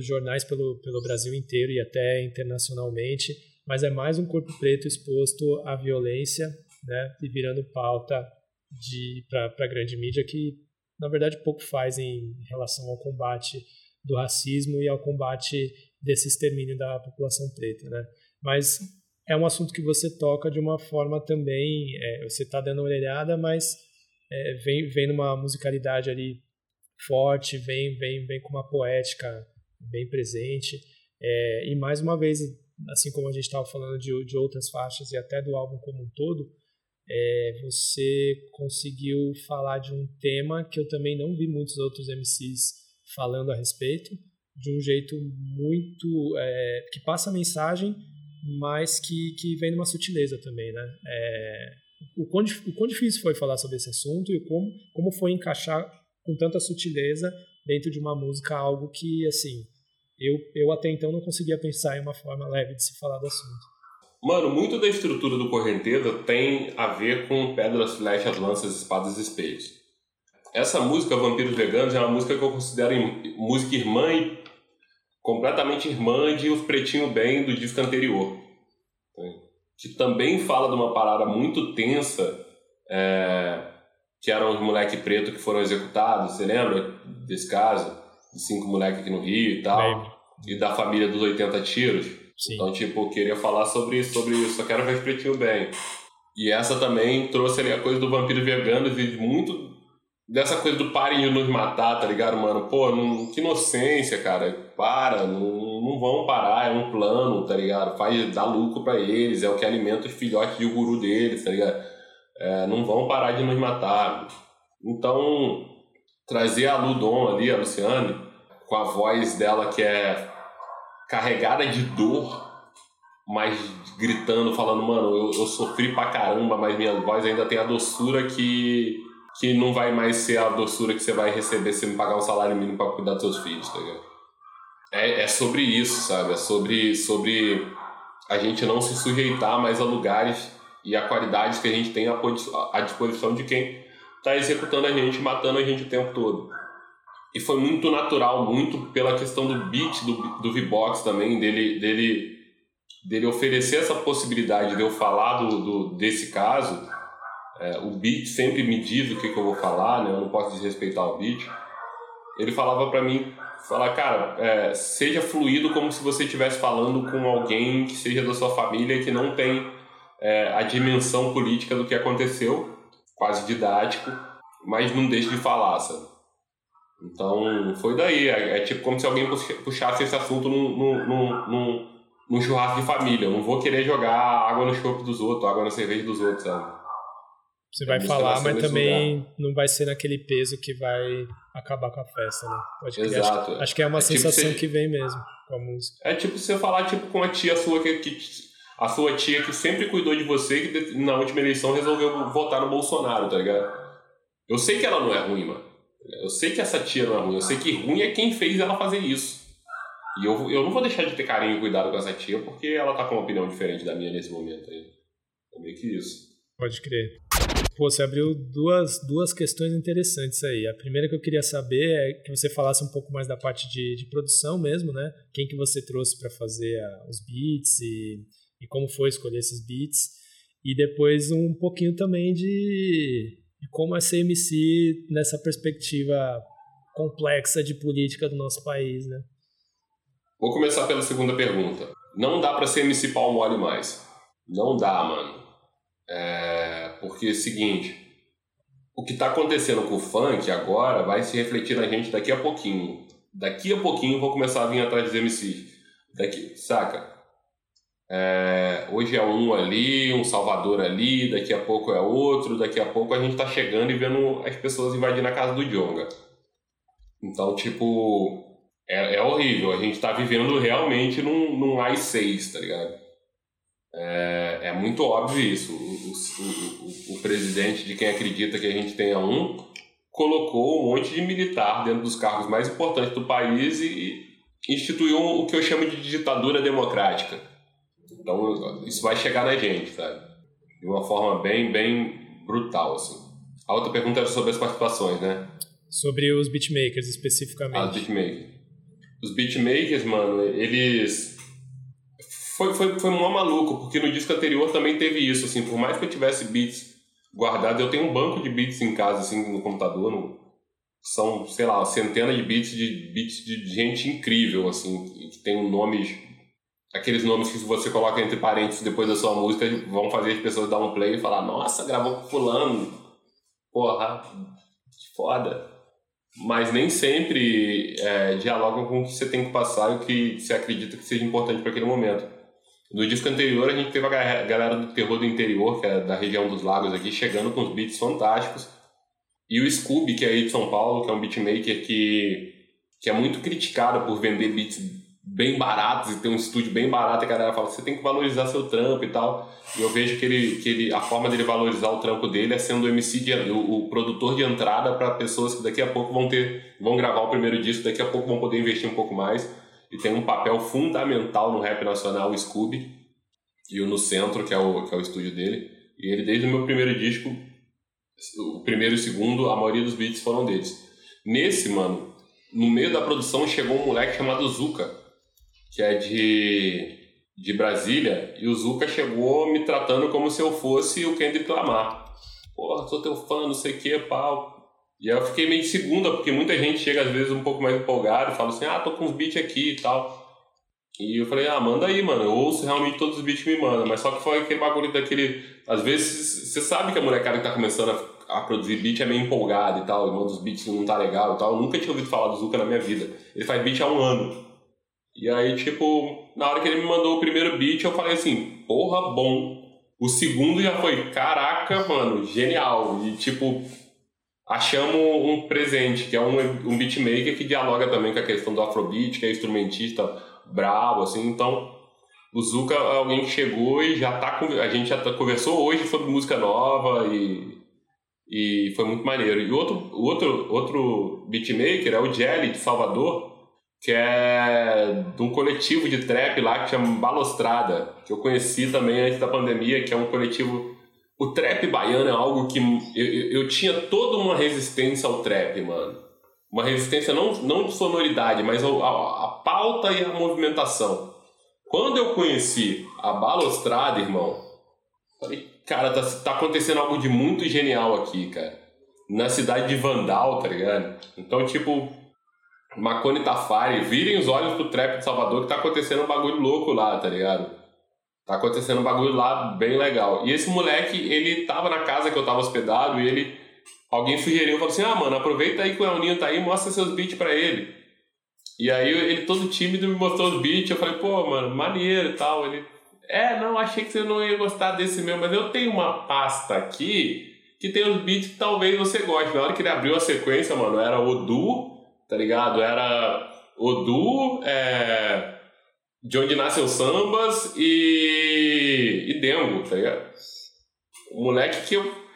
S1: jornais pelo, pelo Brasil inteiro e até internacionalmente. Mas é mais um corpo preto exposto à violência né e virando pauta de para a grande mídia que na verdade pouco faz em relação ao combate do racismo e ao combate desse extermínio da população preta né. Mas é um assunto que você toca de uma forma também. É, você está dando uma olhada, mas é, vem, vem numa musicalidade ali forte, vem, vem, vem com uma poética bem presente. É, e mais uma vez, assim como a gente estava falando de, de outras faixas e até do álbum como um todo, é, você conseguiu falar de um tema que eu também não vi muitos outros MCs falando a respeito, de um jeito muito. É, que passa mensagem mas que, que vem numa sutileza também, né? É, o, quão, o quão difícil foi falar sobre esse assunto e como, como foi encaixar com tanta sutileza dentro de uma música algo que, assim, eu, eu até então não conseguia pensar em uma forma leve de se falar do assunto.
S2: Mano, muito da estrutura do Correnteza tem a ver com pedras, flechas, lanças, espadas e espelhos. Essa música, Vampiros Veganos, é uma música que eu considero música irmã e completamente irmã de Os Pretinho Bem do disco anterior. Né? Que também fala de uma parada muito tensa, é, que eram os moleques pretos que foram executados, você lembra desse caso? De cinco moleques aqui no Rio e tal. E da família dos 80 tiros. Sim. Então, tipo, eu queria falar sobre, sobre isso, só quero ver o pretinho bem. E essa também trouxe ali a coisa do vampiro vegano e muito dessa coisa do parem de nos matar, tá ligado, mano? Pô, não, que inocência, cara. Para, não, não vão parar, é um plano, tá ligado? Faz, dá lucro para eles, é o que alimenta os filhotes de guru deles, tá ligado? É, não vão parar de nos matar. Então, trazer a Ludon ali, a Luciane, com a voz dela que é carregada de dor, mas gritando, falando, mano, eu, eu sofri pra caramba, mas minha voz ainda tem a doçura que, que não vai mais ser a doçura que você vai receber se me pagar um salário mínimo pra cuidar dos seus filhos, tá ligado? É, é sobre isso, sabe? É sobre, sobre a gente não se sujeitar mais a lugares e a qualidade que a gente tem à disposição de quem está executando a gente, matando a gente o tempo todo. E foi muito natural, muito pela questão do beat do, do V-Box também, dele, dele, dele oferecer essa possibilidade de eu falar do, do desse caso. É, o beat sempre me diz o que, que eu vou falar, né? eu não posso desrespeitar o beat. Ele falava para mim, falar, cara, é, seja fluido como se você estivesse falando com alguém que seja da sua família que não tem é, a dimensão política do que aconteceu, quase didático, mas não deixe de falar, sabe? Então, foi daí. É, é, tipo como se alguém puxasse esse assunto num, num, num, num, churrasco de família. Eu não vou querer jogar água no chope dos outros, água na cerveja dos outros, sabe?
S1: Você vai falar, mas também lugar. não vai ser naquele peso que vai acabar com a festa, né? Pode
S2: Exato.
S1: Acho, acho, que é uma é tipo sensação tipo você, que vem mesmo com a música.
S2: É tipo você falar tipo com a tia sua que, que a sua tia que sempre cuidou de você que na última eleição resolveu votar no Bolsonaro, tá ligado? Eu sei que ela não é ruim, mano. Eu sei que essa tia não é ruim. Eu sei que ruim é quem fez ela fazer isso. E eu, eu não vou deixar de ter carinho e cuidado com essa tia porque ela tá com uma opinião diferente da minha nesse momento aí. É meio que isso.
S1: Pode crer. Pô, você abriu duas, duas questões interessantes aí. A primeira que eu queria saber é que você falasse um pouco mais da parte de, de produção mesmo, né? Quem que você trouxe para fazer a, os beats e e como foi escolher esses beats. E depois um pouquinho também de, de como é ser MC nessa perspectiva complexa de política do nosso país, né?
S2: Vou começar pela segunda pergunta. Não dá para ser MC pau mole mais. Não dá, mano. É... Porque é o seguinte, o que está acontecendo com o funk agora vai se refletir na gente daqui a pouquinho. Daqui a pouquinho vou começar a vir atrás dos MCs. Daqui, saca? É, hoje é um ali, um Salvador ali, daqui a pouco é outro, daqui a pouco a gente tá chegando e vendo as pessoas invadindo a casa do Jonga. Então, tipo, é, é horrível. A gente tá vivendo realmente num, num AI-6, tá ligado? É, é muito óbvio isso. O, o, o, o presidente de quem acredita que a gente tenha um colocou um monte de militar dentro dos cargos mais importantes do país e instituiu o que eu chamo de ditadura democrática então isso vai chegar na gente, sabe? De uma forma bem, bem brutal, assim. A outra pergunta era sobre as participações, né?
S1: Sobre os beatmakers especificamente. Ah,
S2: os beatmakers. Os beatmakers, mano, eles. Foi, foi, foi mó maluco, porque no disco anterior também teve isso, assim, por mais que eu tivesse beats guardados, eu tenho um banco de beats em casa, assim, no computador, no... são, sei lá, centenas de beats de beats de gente incrível, assim, que tem nomes aqueles nomes que você coloca entre parênteses depois da sua música vão fazer as pessoas dar um play e falar: Nossa, gravou com Fulano, porra, que foda. Mas nem sempre é, dialogam com o que você tem que passar e o que você acredita que seja importante para aquele momento. No disco anterior, a gente teve a galera do terror do interior, que é da região dos lagos aqui, chegando com os beats fantásticos. E o Scooby, que é aí de São Paulo, que é um beatmaker que, que é muito criticado por vender beats bem baratos e ter um estúdio bem barato, e a galera fala, você tem que valorizar seu trampo e tal. E eu vejo que ele, que ele a forma dele valorizar o trampo dele é sendo o MC, de, o, o produtor de entrada para pessoas que daqui a pouco vão ter, vão gravar o primeiro disco, daqui a pouco vão poder investir um pouco mais. E tem um papel fundamental no rap nacional, o Scooby, e o No Centro, que é o, que é o estúdio dele. E ele, desde o meu primeiro disco, o primeiro e o segundo, a maioria dos beats foram deles. Nesse, mano, no meio da produção chegou um moleque chamado Zuka, que é de, de Brasília, e o Zuka chegou me tratando como se eu fosse o Kendrick Lamar. Porra, sou teu fã, não sei o que, pau. E eu fiquei meio de segunda, porque muita gente chega às vezes um pouco mais empolgado fala assim, ah, tô com uns beats aqui e tal. E eu falei, ah, manda aí, mano. Eu ouço realmente todos os beats que me mandam. Mas só que foi aquele bagulho daquele. Às vezes, você sabe que a molecada que tá começando a, a produzir beat é meio empolgada e tal. E manda os beats não tá legal e tal. Eu nunca tinha ouvido falar do Zuka na minha vida. Ele faz beat há um ano. E aí, tipo, na hora que ele me mandou o primeiro beat, eu falei assim, porra, bom. O segundo já foi, caraca, mano, genial. E tipo, achamos um presente, que é um, um beatmaker que dialoga também com a questão do afrobeat, que é instrumentista bravo, assim, então o Zuka é alguém que chegou e já tá a gente já tá, conversou hoje sobre música nova e e foi muito maneiro. E outro outro outro beatmaker é o Jelly de Salvador, que é de um coletivo de trap lá que chama Balostrada, que eu conheci também antes da pandemia, que é um coletivo o trap baiano é algo que eu, eu, tinha toda uma resistência ao trap, mano uma resistência não, não de sonoridade, mas a, a, a pauta e a movimentação. Quando eu conheci a Balostrada, irmão, falei, cara, tá, tá acontecendo algo de muito genial aqui, cara. Na cidade de Vandal, tá ligado? Então, tipo, Macone Tafari, virem os olhos pro trap de Salvador que tá acontecendo um bagulho louco lá, tá ligado? Tá acontecendo um bagulho lá bem legal. E esse moleque, ele tava na casa que eu tava hospedado e ele alguém sugeriu, falou assim, ah, mano, aproveita aí que o El tá aí mostra seus beats pra ele. E aí ele todo tímido me mostrou os beats, eu falei, pô, mano, maneiro e tal. Ele, é, não, achei que você não ia gostar desse meu, mas eu tenho uma pasta aqui que tem os beats que talvez você goste. Na hora que ele abriu a sequência, mano, era Odu, tá ligado? Era Odu, é... De onde nascem os sambas e. e Dengo, tá ligado? O moleque que eu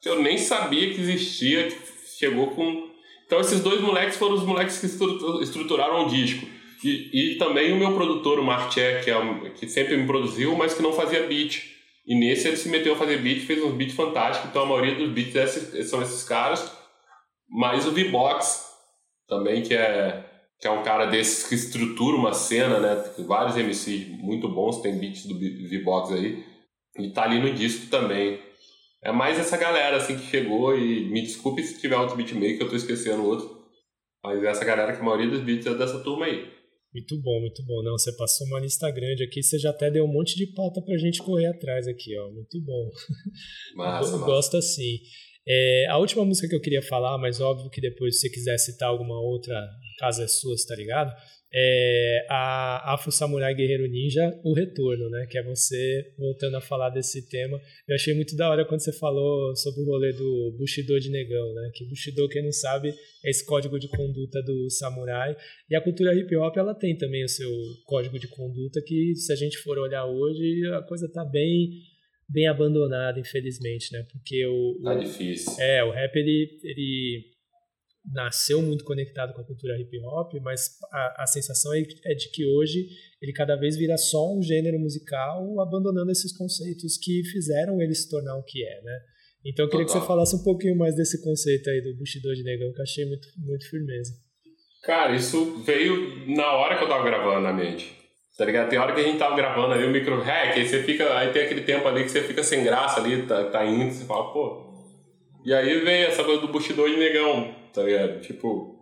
S2: que eu nem sabia que existia, que chegou com. Então esses dois moleques foram os moleques que estruturaram o disco. E, e também o meu produtor, o Marché, que, é, que sempre me produziu, mas que não fazia beat. E nesse ele se meteu a fazer beat, fez uns beats fantásticos, então a maioria dos beats é são esses caras. Mas o V-Box também, que é, que é um cara desses que estrutura uma cena, né? Vários MCs muito bons, tem beats do V-Box aí. E tá ali no disco também. É mais essa galera assim que chegou e me desculpe se tiver outro beatmaker, eu tô esquecendo outro. Mas essa galera que a maioria dos beats é dessa turma aí.
S1: Muito bom, muito bom. Não, você passou uma lista grande aqui, você já até deu um monte de pauta pra gente correr atrás aqui, ó. Muito bom. <laughs>
S2: Massa,
S1: eu
S2: massa.
S1: gosto assim. É, a última música que eu queria falar, mas óbvio que depois se você quiser citar alguma outra, casa é sua, tá ligado? é, a Afro Samurai Guerreiro Ninja, o retorno, né? Que é você voltando a falar desse tema. Eu achei muito da hora quando você falou sobre o rolê do Bushido de Negão, né? Que Bushido, quem não sabe, é esse código de conduta do samurai. E a cultura hip hop, ela tem também o seu código de conduta que, se a gente for olhar hoje, a coisa tá bem bem abandonada, infelizmente, né? Porque o,
S2: tá
S1: o,
S2: difícil.
S1: É, o rap ele, ele nasceu muito conectado com a cultura hip hop, mas a, a sensação é, é, de que hoje ele cada vez vira só um gênero musical, abandonando esses conceitos que fizeram ele se tornar o que é, né? Então eu queria Total. que você falasse um pouquinho mais desse conceito aí do Bushido de Negão, que eu achei muito, muito firmeza.
S2: Cara, isso veio na hora que eu tava gravando na mente. Tá ligado? Tem hora que a gente tava gravando ali o micro hack, aí você fica. Aí tem aquele tempo ali que você fica sem graça ali, tá, tá indo, você fala, pô. E aí veio essa coisa do Bushido de Negão tá ligado? Tipo,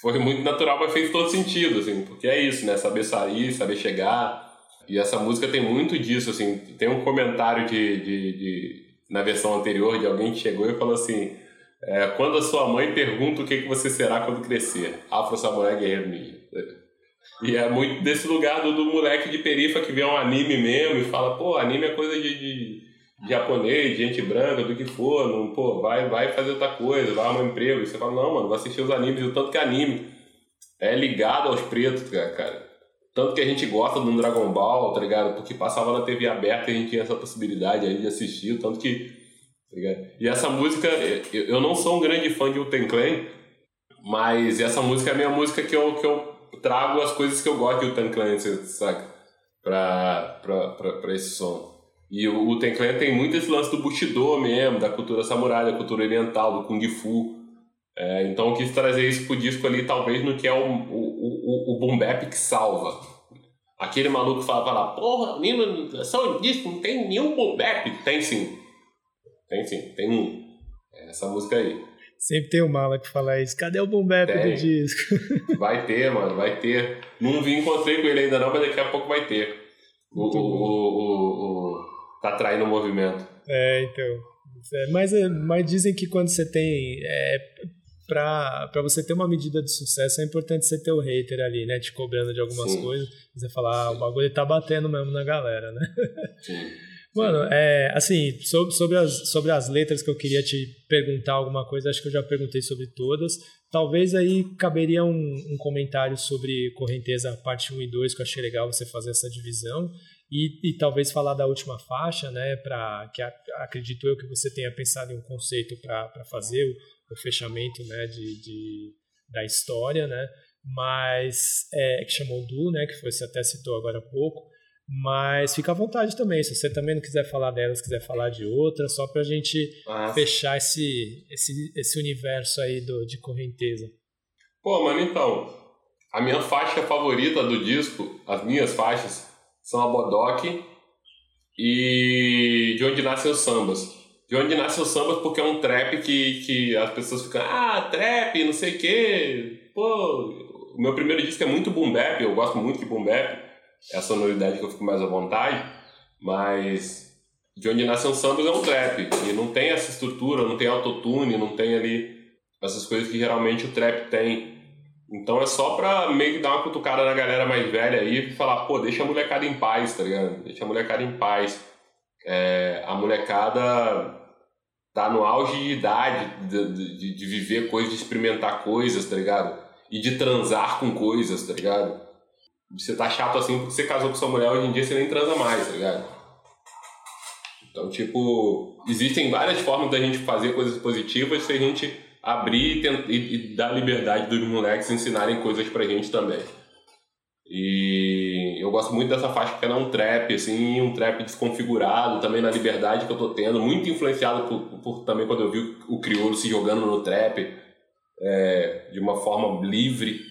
S2: foi muito natural, mas fez todo sentido, assim, porque é isso, né? Saber sair, saber chegar. E essa música tem muito disso, assim. Tem um comentário de, de, de na versão anterior de alguém que chegou e falou assim: é, quando a sua mãe pergunta o que, que você será quando crescer, Afro Samurai Guerreiro Ninja. E é muito desse lugar do, do moleque de perifa que vê um anime mesmo e fala: pô, anime é coisa de, de japonês, gente branca, do que for, não, pô, vai, vai fazer outra coisa, vai arrumar um emprego. E você fala, não, mano, vai assistir os animes, o tanto que anime é ligado aos pretos, cara. Tanto que a gente gosta do Dragon Ball, tá ligado? Porque passava na TV aberta e a gente tinha essa possibilidade aí de assistir, tanto que. Tá E essa música, eu não sou um grande fã de Uten Clan, mas essa música é a minha música que eu, que eu trago as coisas que eu gosto de Uten Clan, saca? Pra, pra, pra, pra esse som. E o, o Tenclan tem muito esse lance do Bushido mesmo, da cultura samurai, da cultura oriental, do Kung Fu. É, então eu quis trazer isso pro disco ali, talvez no que é o, o, o, o boom bap que salva. Aquele maluco fala, lá, porra, menino, é só um disco, não tem nenhum boom bap. Tem sim. Tem sim, tem um. É essa música aí.
S1: Sempre tem o um mala que fala isso. Cadê o boom bap do disco? <laughs>
S2: Vai ter, mano, vai ter. Não vi, encontrei com ele ainda não, mas daqui a pouco vai ter. O, o, o, o, tá traindo o movimento.
S1: É, então. É, mas, é, mas dizem que quando você tem. É, pra você ter uma medida de sucesso, é importante você ter o hater ali, né? Te cobrando de algumas Sim. coisas. Você falar, ah, o bagulho tá batendo mesmo na galera, né?
S2: Sim. <laughs>
S1: Mano, é, assim, sobre, sobre, as, sobre as letras que eu queria te perguntar alguma coisa, acho que eu já perguntei sobre todas. Talvez aí caberia um, um comentário sobre Correnteza parte 1 e 2, que eu achei legal você fazer essa divisão. E, e talvez falar da última faixa, né? Pra, que a, acredito eu que você tenha pensado em um conceito para fazer o, o, fechamento né, de, de, da história, né? Mas é, que chamou Du, né? Que você até citou agora há pouco. Mas fica à vontade também. Se você também não quiser falar delas, quiser falar de outras, só pra gente ah. fechar esse, esse, esse universo aí do, de correnteza.
S2: Pô, mano, então. A minha faixa favorita do disco, as minhas faixas, são a Bodoque e De Onde Nascem os Sambas. De Onde Nascem os Sambas porque é um trap que, que as pessoas ficam, ah, trap, não sei o quê. Pô, o meu primeiro disco é muito boom bap, eu gosto muito de boom bap é a sonoridade que eu fico mais à vontade, mas de onde nascem sambas é um trap, e não tem essa estrutura, não tem autotune, não tem ali essas coisas que geralmente o trap tem. Então é só pra meio que dar uma cutucada na galera mais velha aí e falar, pô, deixa a molecada em paz, tá ligado? Deixa a molecada em paz. É, a molecada tá no auge de idade de, de, de viver coisas, de experimentar coisas, tá ligado? E de transar com coisas, tá ligado? Você tá chato assim porque você casou com sua mulher, hoje em dia você nem transa mais, tá ligado? Então, tipo, existem várias formas da gente fazer coisas positivas se a gente abrir e, e, dar liberdade dos moleques ensinarem coisas pra gente também. E eu gosto muito dessa faixa que é um trap, assim, um trap desconfigurado, também na liberdade que eu tô tendo, muito influenciado por, por também quando eu vi o crioulo se jogando no trap é, de uma forma livre,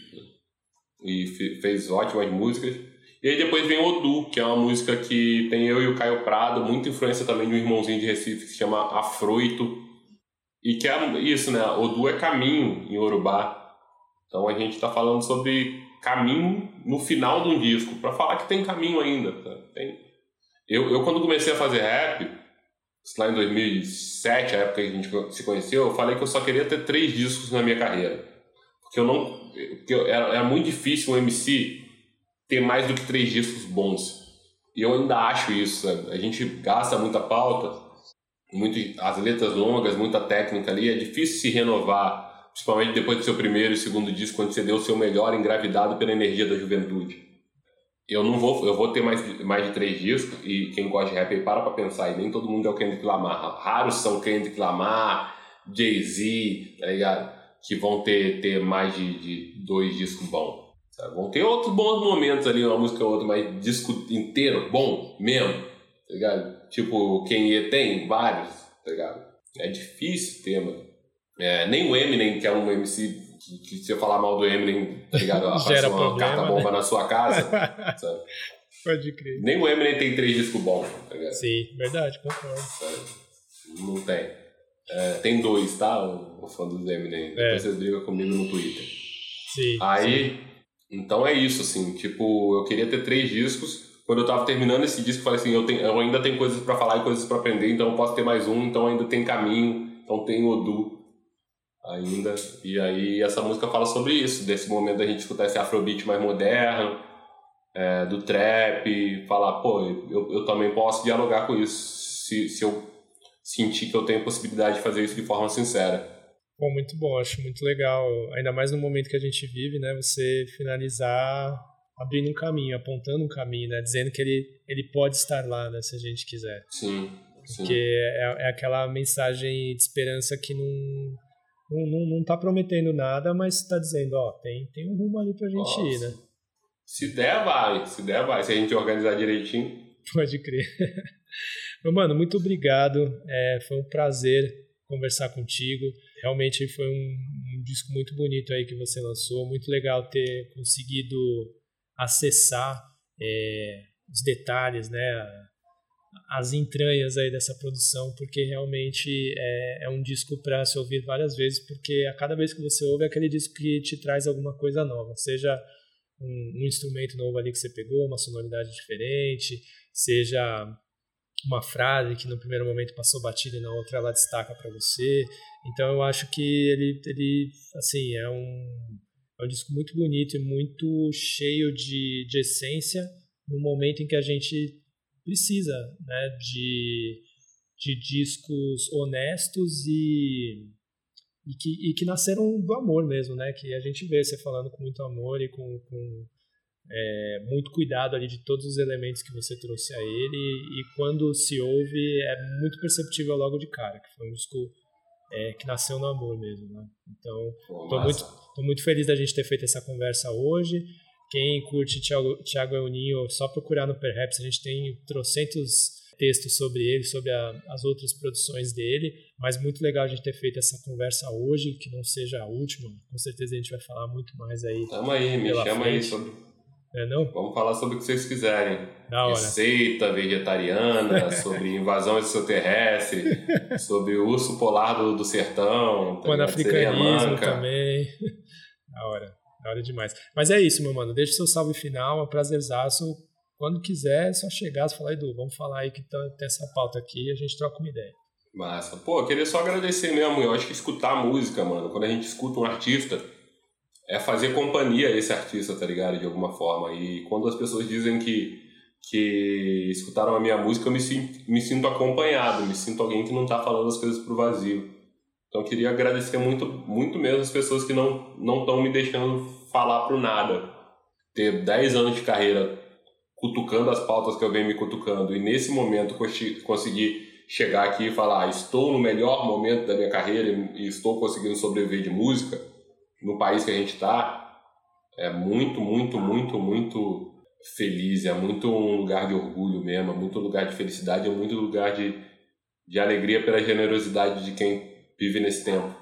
S2: e fez ótimas músicas. E aí depois vem Odu, que é uma música que tem eu e o Caio Prado, muita influência também de um irmãozinho de Recife que se chama Afroito. E que é isso, né? Odu é caminho em Urubá. Então a gente está falando sobre caminho no final de um disco, para falar que tem caminho ainda. Tá? Tem. Eu, eu, quando comecei a fazer rap, lá em 2007, a época que a gente se conheceu, eu falei que eu só queria ter três discos na minha carreira. Porque eu não porque era, era muito difícil um MC ter mais do que três discos bons. E eu ainda acho isso? A gente gasta muita pauta, muito, as letras longas, muita técnica ali, é difícil se renovar, principalmente depois do seu primeiro e segundo disco, quando você deu o seu melhor engravidado pela energia da juventude. Eu não vou, eu vou ter mais, mais de três discos, e quem gosta de rap aí para pra pensar, e nem todo mundo é o Kendrick Lamar. Raros são Kendrick Lamar, Jay-Z, tá ligado? que vão ter, ter mais de, de dois discos bons. Sabe? Vão ter outros bons momentos ali, uma música ou outra, mas disco inteiro, bom mesmo, tá ligado? Tipo, quem tem vários, tá ligado? É difícil ter, mano. É, nem o Eminem, que é um MC que, que se eu falar mal do Eminem, tá ligado? <laughs> Aparece uma problema, carta bomba né? na sua casa, <laughs> sabe?
S1: Pode crer.
S2: Nem o Eminem tem três discos bons, tá ligado?
S1: Sim, verdade, concordo.
S2: Não tem. É, tem dois, tá? O, o fã do Eminem. É. Depois vocês brigam comigo no Twitter.
S1: Sim.
S2: Aí,
S1: sim.
S2: então é isso, assim. Tipo, eu queria ter três discos. Quando eu tava terminando esse disco, eu falei assim: eu, tenho, eu ainda tenho coisas para falar e coisas para aprender, então eu posso ter mais um, então ainda tem caminho, então tem Odu ainda. E aí, essa música fala sobre isso, desse momento da gente escutar esse afrobeat mais moderno, é, do trap, falar, pô, eu, eu também posso dialogar com isso. Se, se eu sentir que eu tenho possibilidade de fazer isso de forma sincera.
S1: Bom, muito bom, acho muito legal, ainda mais no momento que a gente vive, né, você finalizar abrindo um caminho, apontando um caminho, né, dizendo que ele, ele pode estar lá, né, se a gente quiser.
S2: Sim,
S1: sim. Porque é, é aquela mensagem de esperança que não não, não, não tá prometendo nada, mas está dizendo, ó, tem, tem um rumo ali pra gente Nossa. ir, né?
S2: Se der, vai. Se der, vai. Se a gente organizar direitinho.
S1: Pode crer. <laughs> Meu mano, muito obrigado. É, foi um prazer conversar contigo. Realmente foi um, um, disco muito bonito aí que você lançou. Muito legal ter conseguido acessar é, os detalhes, né? as entranhas aí dessa produção, porque realmente é, é um disco para se ouvir várias vezes, porque a cada vez que você ouve é aquele disco que te traz alguma coisa nova, seja um, um instrumento novo ali que você pegou, uma sonoridade diferente, seja uma frase que no primeiro momento passou batida e na outra ela destaca para você. Então eu acho que ele, ele assim, é um, é um disco muito bonito e muito cheio de, de essência no momento em que a gente precisa né, de, de discos honestos e, e, que, e que nasceram do amor mesmo, né? Que a gente vê você falando com muito amor e com, com é, muito cuidado ali de todos os elementos que você trouxe a ele e, e quando se ouve é muito perceptível logo de cara que foi um disco é, que nasceu no amor mesmo, né? Então, estou muito, tô muito feliz da gente ter feito essa conversa hoje. Quem curte Thiago, Thiago Euninho, só procurar no Perhaps, a gente tem trocentos textos sobre ele, sobre a, as outras produções dele, mas muito legal a gente ter feito essa conversa hoje, que não seja a última, com certeza a gente vai falar muito mais aí.
S2: Tamo aí, me chama frente. aí sobre...
S1: É, não?
S2: Vamos falar sobre o que vocês quiserem.
S1: Da hora.
S2: Receita vegetariana, <laughs> sobre invasão extraterrestre, sobre o urso polar do, do sertão.
S1: Tá Pan-africanismo também. <laughs> Da hora. Da hora demais. Mas é isso, meu mano. Deixa o seu salve final, é um prazerzaço. Quando quiser, é só chegar e falar, Edu, vamos falar aí que tá, tem essa pauta aqui e a gente troca uma ideia.
S2: Massa. Pô, eu queria só agradecer mesmo. Eu acho que escutar a música, mano, quando a gente escuta um artista, é fazer companhia a esse artista, tá ligado? De alguma forma. E quando as pessoas dizem que, que escutaram a minha música, eu me sinto, me sinto acompanhado, me sinto alguém que não tá falando as coisas pro vazio. Então eu queria agradecer muito, muito mesmo as pessoas que não estão me deixando falar pro nada. Ter 10 anos de carreira cutucando as pautas que eu venho me cutucando e nesse momento conseguir chegar aqui e falar ah, estou no melhor momento da minha carreira e estou conseguindo sobreviver de música no país que a gente está é muito, muito, muito, muito feliz, é muito um lugar de orgulho mesmo, é muito lugar de felicidade, é muito lugar de, de alegria pela generosidade de quem vive nesse tempo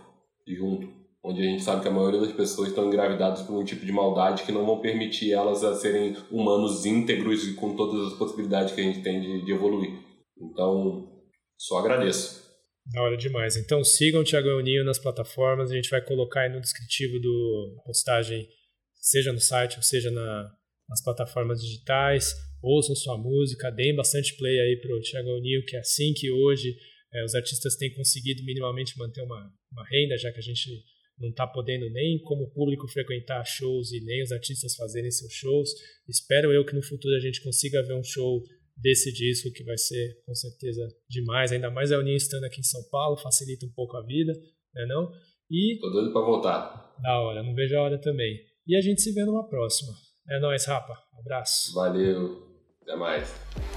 S2: junto, onde a gente sabe que a maioria das pessoas estão engravidadas por um tipo de maldade que não vão permitir elas a serem humanos íntegros e com todas as possibilidades que a gente tem de, de evoluir. Então, só agradeço.
S1: Da hora demais. Então sigam o Thiago Euninho nas plataformas, a gente vai colocar aí no descritivo do postagem, seja no site ou seja na, nas plataformas digitais. Ouçam sua música, deem bastante play aí pro Thiago Euninho, que é assim que hoje é, os artistas têm conseguido minimamente manter uma, uma renda, já que a gente não está podendo nem como público frequentar shows e nem os artistas fazerem seus shows. Espero eu que no futuro a gente consiga ver um show desse disco que vai ser com certeza demais, ainda mais a Uninho estando aqui em São Paulo, facilita um pouco a vida, né não?
S2: E Tô doido para voltar.
S1: Da hora, não vejo a hora também. E a gente se vê numa próxima. É nóis, rapa. Abraço.
S2: Valeu. Até mais.